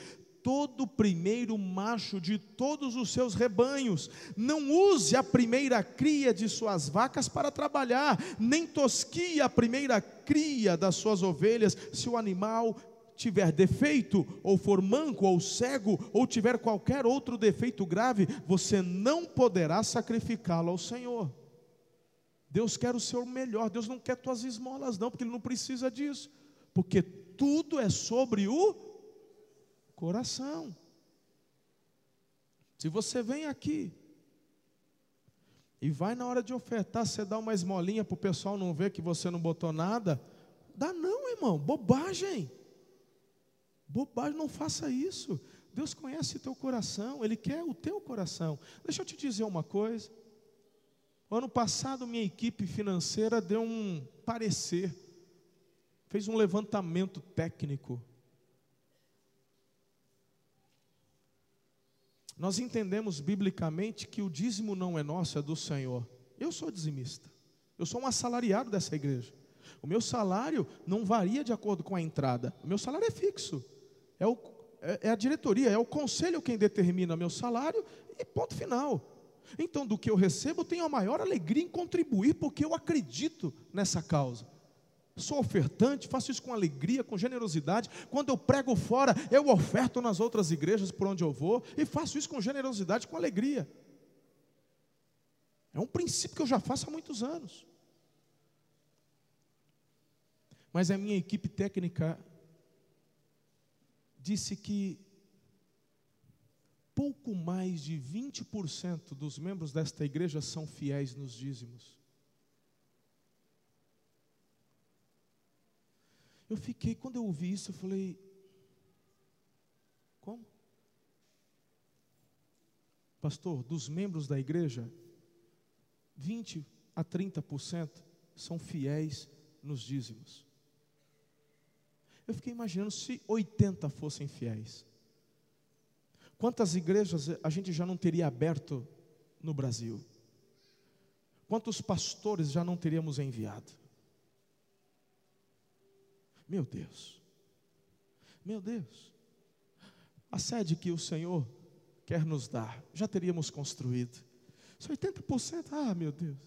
todo primeiro macho de todos os seus rebanhos. Não use a primeira cria de suas vacas para trabalhar, nem tosquie a primeira cria das suas ovelhas, se o animal tiver defeito, ou for manco, ou cego, ou tiver qualquer outro defeito grave, você não poderá sacrificá-lo ao Senhor. Deus quer o seu melhor, Deus não quer tuas esmolas, não, porque Ele não precisa disso, porque tudo é sobre o coração. Se você vem aqui e vai na hora de ofertar, você dá uma esmolinha para o pessoal não ver que você não botou nada, dá não, irmão, bobagem. Bobagem, não faça isso. Deus conhece teu coração, Ele quer o teu coração. Deixa eu te dizer uma coisa. Ano passado, minha equipe financeira deu um parecer, fez um levantamento técnico Nós entendemos biblicamente que o dízimo não é nosso, é do Senhor. Eu sou dizimista. Eu sou um assalariado dessa igreja. O meu salário não varia de acordo com a entrada. O meu salário é fixo. É, o, é, é a diretoria, é o conselho quem determina meu salário e ponto final. Então, do que eu recebo, tenho a maior alegria em contribuir, porque eu acredito nessa causa sou ofertante, faço isso com alegria, com generosidade. Quando eu prego fora, eu oferto nas outras igrejas por onde eu vou e faço isso com generosidade, com alegria. É um princípio que eu já faço há muitos anos. Mas a minha equipe técnica disse que pouco mais de 20% dos membros desta igreja são fiéis nos dízimos. Eu fiquei, quando eu ouvi isso, eu falei: como? Pastor, dos membros da igreja, 20 a 30% são fiéis nos dízimos. Eu fiquei imaginando se 80 fossem fiéis. Quantas igrejas a gente já não teria aberto no Brasil? Quantos pastores já não teríamos enviado? Meu Deus, meu Deus, a sede que o Senhor quer nos dar, já teríamos construído. Se 80%, ah, meu Deus,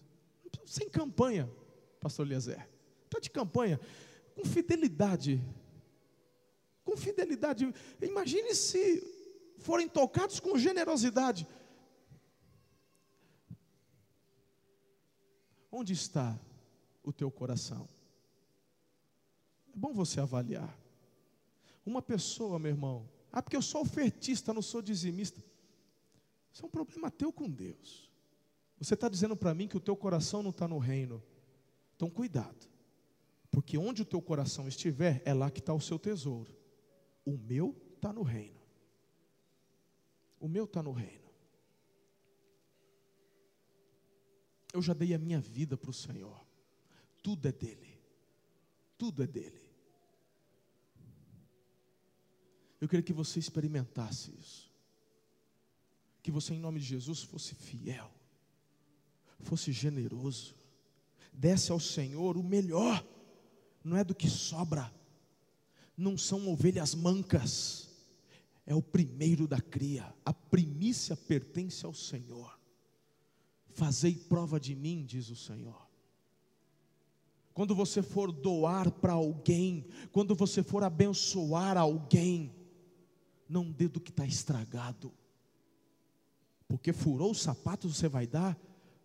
sem campanha, pastor Eliezer, está de campanha, com fidelidade, com fidelidade, imagine se forem tocados com generosidade. Onde está o teu coração? É bom você avaliar. Uma pessoa, meu irmão, ah, porque eu sou ofertista, não sou dizimista. Isso é um problema teu com Deus. Você está dizendo para mim que o teu coração não está no reino. Então, cuidado. Porque onde o teu coração estiver, é lá que está o seu tesouro. O meu está no reino. O meu está no reino. Eu já dei a minha vida para o Senhor. Tudo é dele. Tudo é dele. Eu queria que você experimentasse isso. Que você, em nome de Jesus, fosse fiel, fosse generoso, desse ao Senhor o melhor, não é do que sobra, não são ovelhas mancas, é o primeiro da cria, a primícia pertence ao Senhor. Fazei prova de mim, diz o Senhor. Quando você for doar para alguém, quando você for abençoar alguém, não dê do que está estragado, porque furou os sapatos, você vai dar,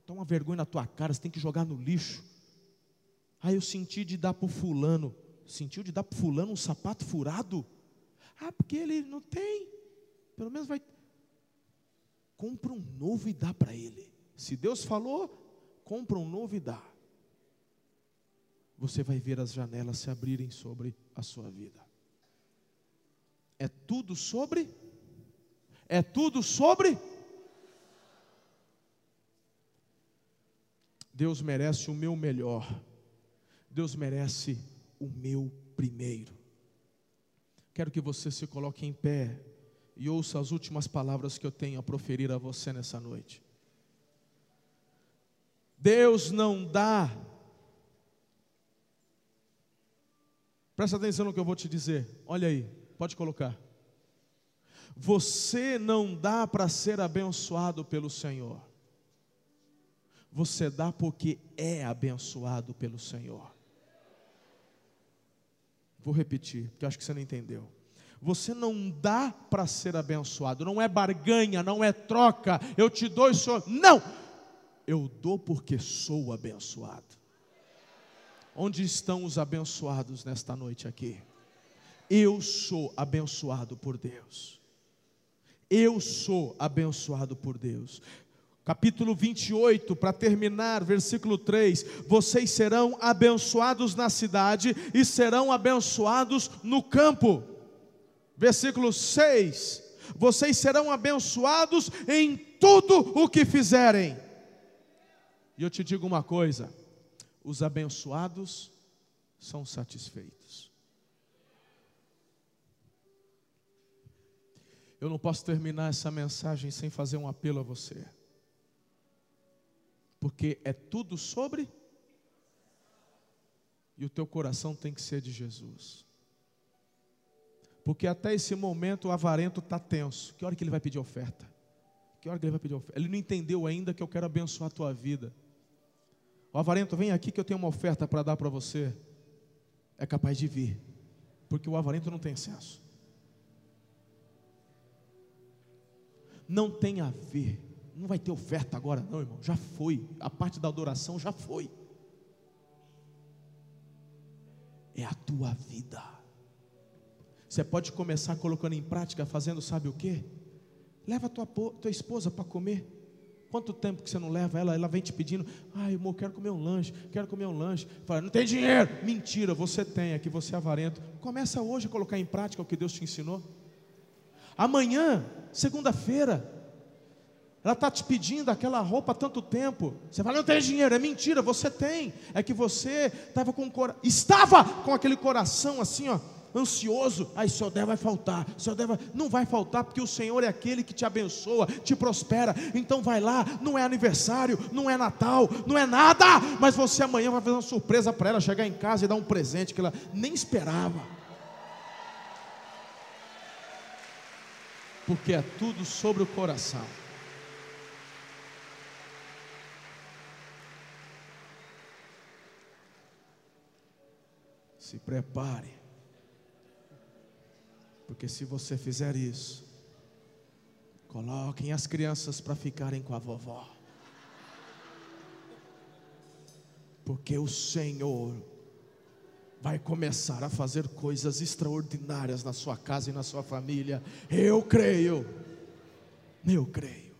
toma vergonha na tua cara, você tem que jogar no lixo. Ah, eu senti de dar para o fulano, sentiu de dar para fulano um sapato furado? Ah, porque ele não tem. Pelo menos vai. Compra um novo e dá para ele. Se Deus falou, compra um novo e dá. Você vai ver as janelas se abrirem sobre a sua vida. É tudo sobre? É tudo sobre? Deus merece o meu melhor. Deus merece o meu primeiro. Quero que você se coloque em pé e ouça as últimas palavras que eu tenho a proferir a você nessa noite. Deus não dá. Presta atenção no que eu vou te dizer. Olha aí, pode colocar. Você não dá para ser abençoado pelo Senhor. Você dá porque é abençoado pelo Senhor. Vou repetir, porque acho que você não entendeu. Você não dá para ser abençoado, não é barganha, não é troca, eu te dou e sou. Não! Eu dou porque sou abençoado. Onde estão os abençoados nesta noite aqui? Eu sou abençoado por Deus. Eu sou abençoado por Deus capítulo 28, para terminar, versículo 3: Vocês serão abençoados na cidade e serão abençoados no campo. Versículo 6: Vocês serão abençoados em tudo o que fizerem. E eu te digo uma coisa: os abençoados são satisfeitos. Eu não posso terminar essa mensagem sem fazer um apelo a você porque é tudo sobre e o teu coração tem que ser de Jesus. Porque até esse momento o avarento está tenso. Que hora que ele vai pedir oferta? Que hora que ele vai pedir oferta? Ele não entendeu ainda que eu quero abençoar a tua vida. O avarento, vem aqui que eu tenho uma oferta para dar para você. É capaz de vir. Porque o avarento não tem senso. Não tem a ver não vai ter oferta agora, não, irmão. Já foi. A parte da adoração já foi. É a tua vida. Você pode começar colocando em prática, fazendo sabe o que? Leva tua, tua esposa para comer. Quanto tempo que você não leva ela? Ela vem te pedindo, ai, amor, quero comer um lanche, quero comer um lanche. Fala, não tem dinheiro. Mentira, você tem, aqui você é avarento. Começa hoje a colocar em prática o que Deus te ensinou. Amanhã, segunda-feira, ela está te pedindo aquela roupa há tanto tempo. Você fala, não tem dinheiro. É mentira, você tem. É que você estava com estava com aquele coração assim, ó, ansioso. Aí, se eu der, vai faltar. Se eu der, vai... não vai faltar, porque o Senhor é aquele que te abençoa, te prospera. Então vai lá, não é aniversário, não é Natal, não é nada. Mas você amanhã vai fazer uma surpresa para ela, chegar em casa e dar um presente que ela nem esperava. Porque é tudo sobre o coração. Se prepare. Porque se você fizer isso, coloquem as crianças para ficarem com a vovó. Porque o Senhor vai começar a fazer coisas extraordinárias na sua casa e na sua família. Eu creio. Eu creio.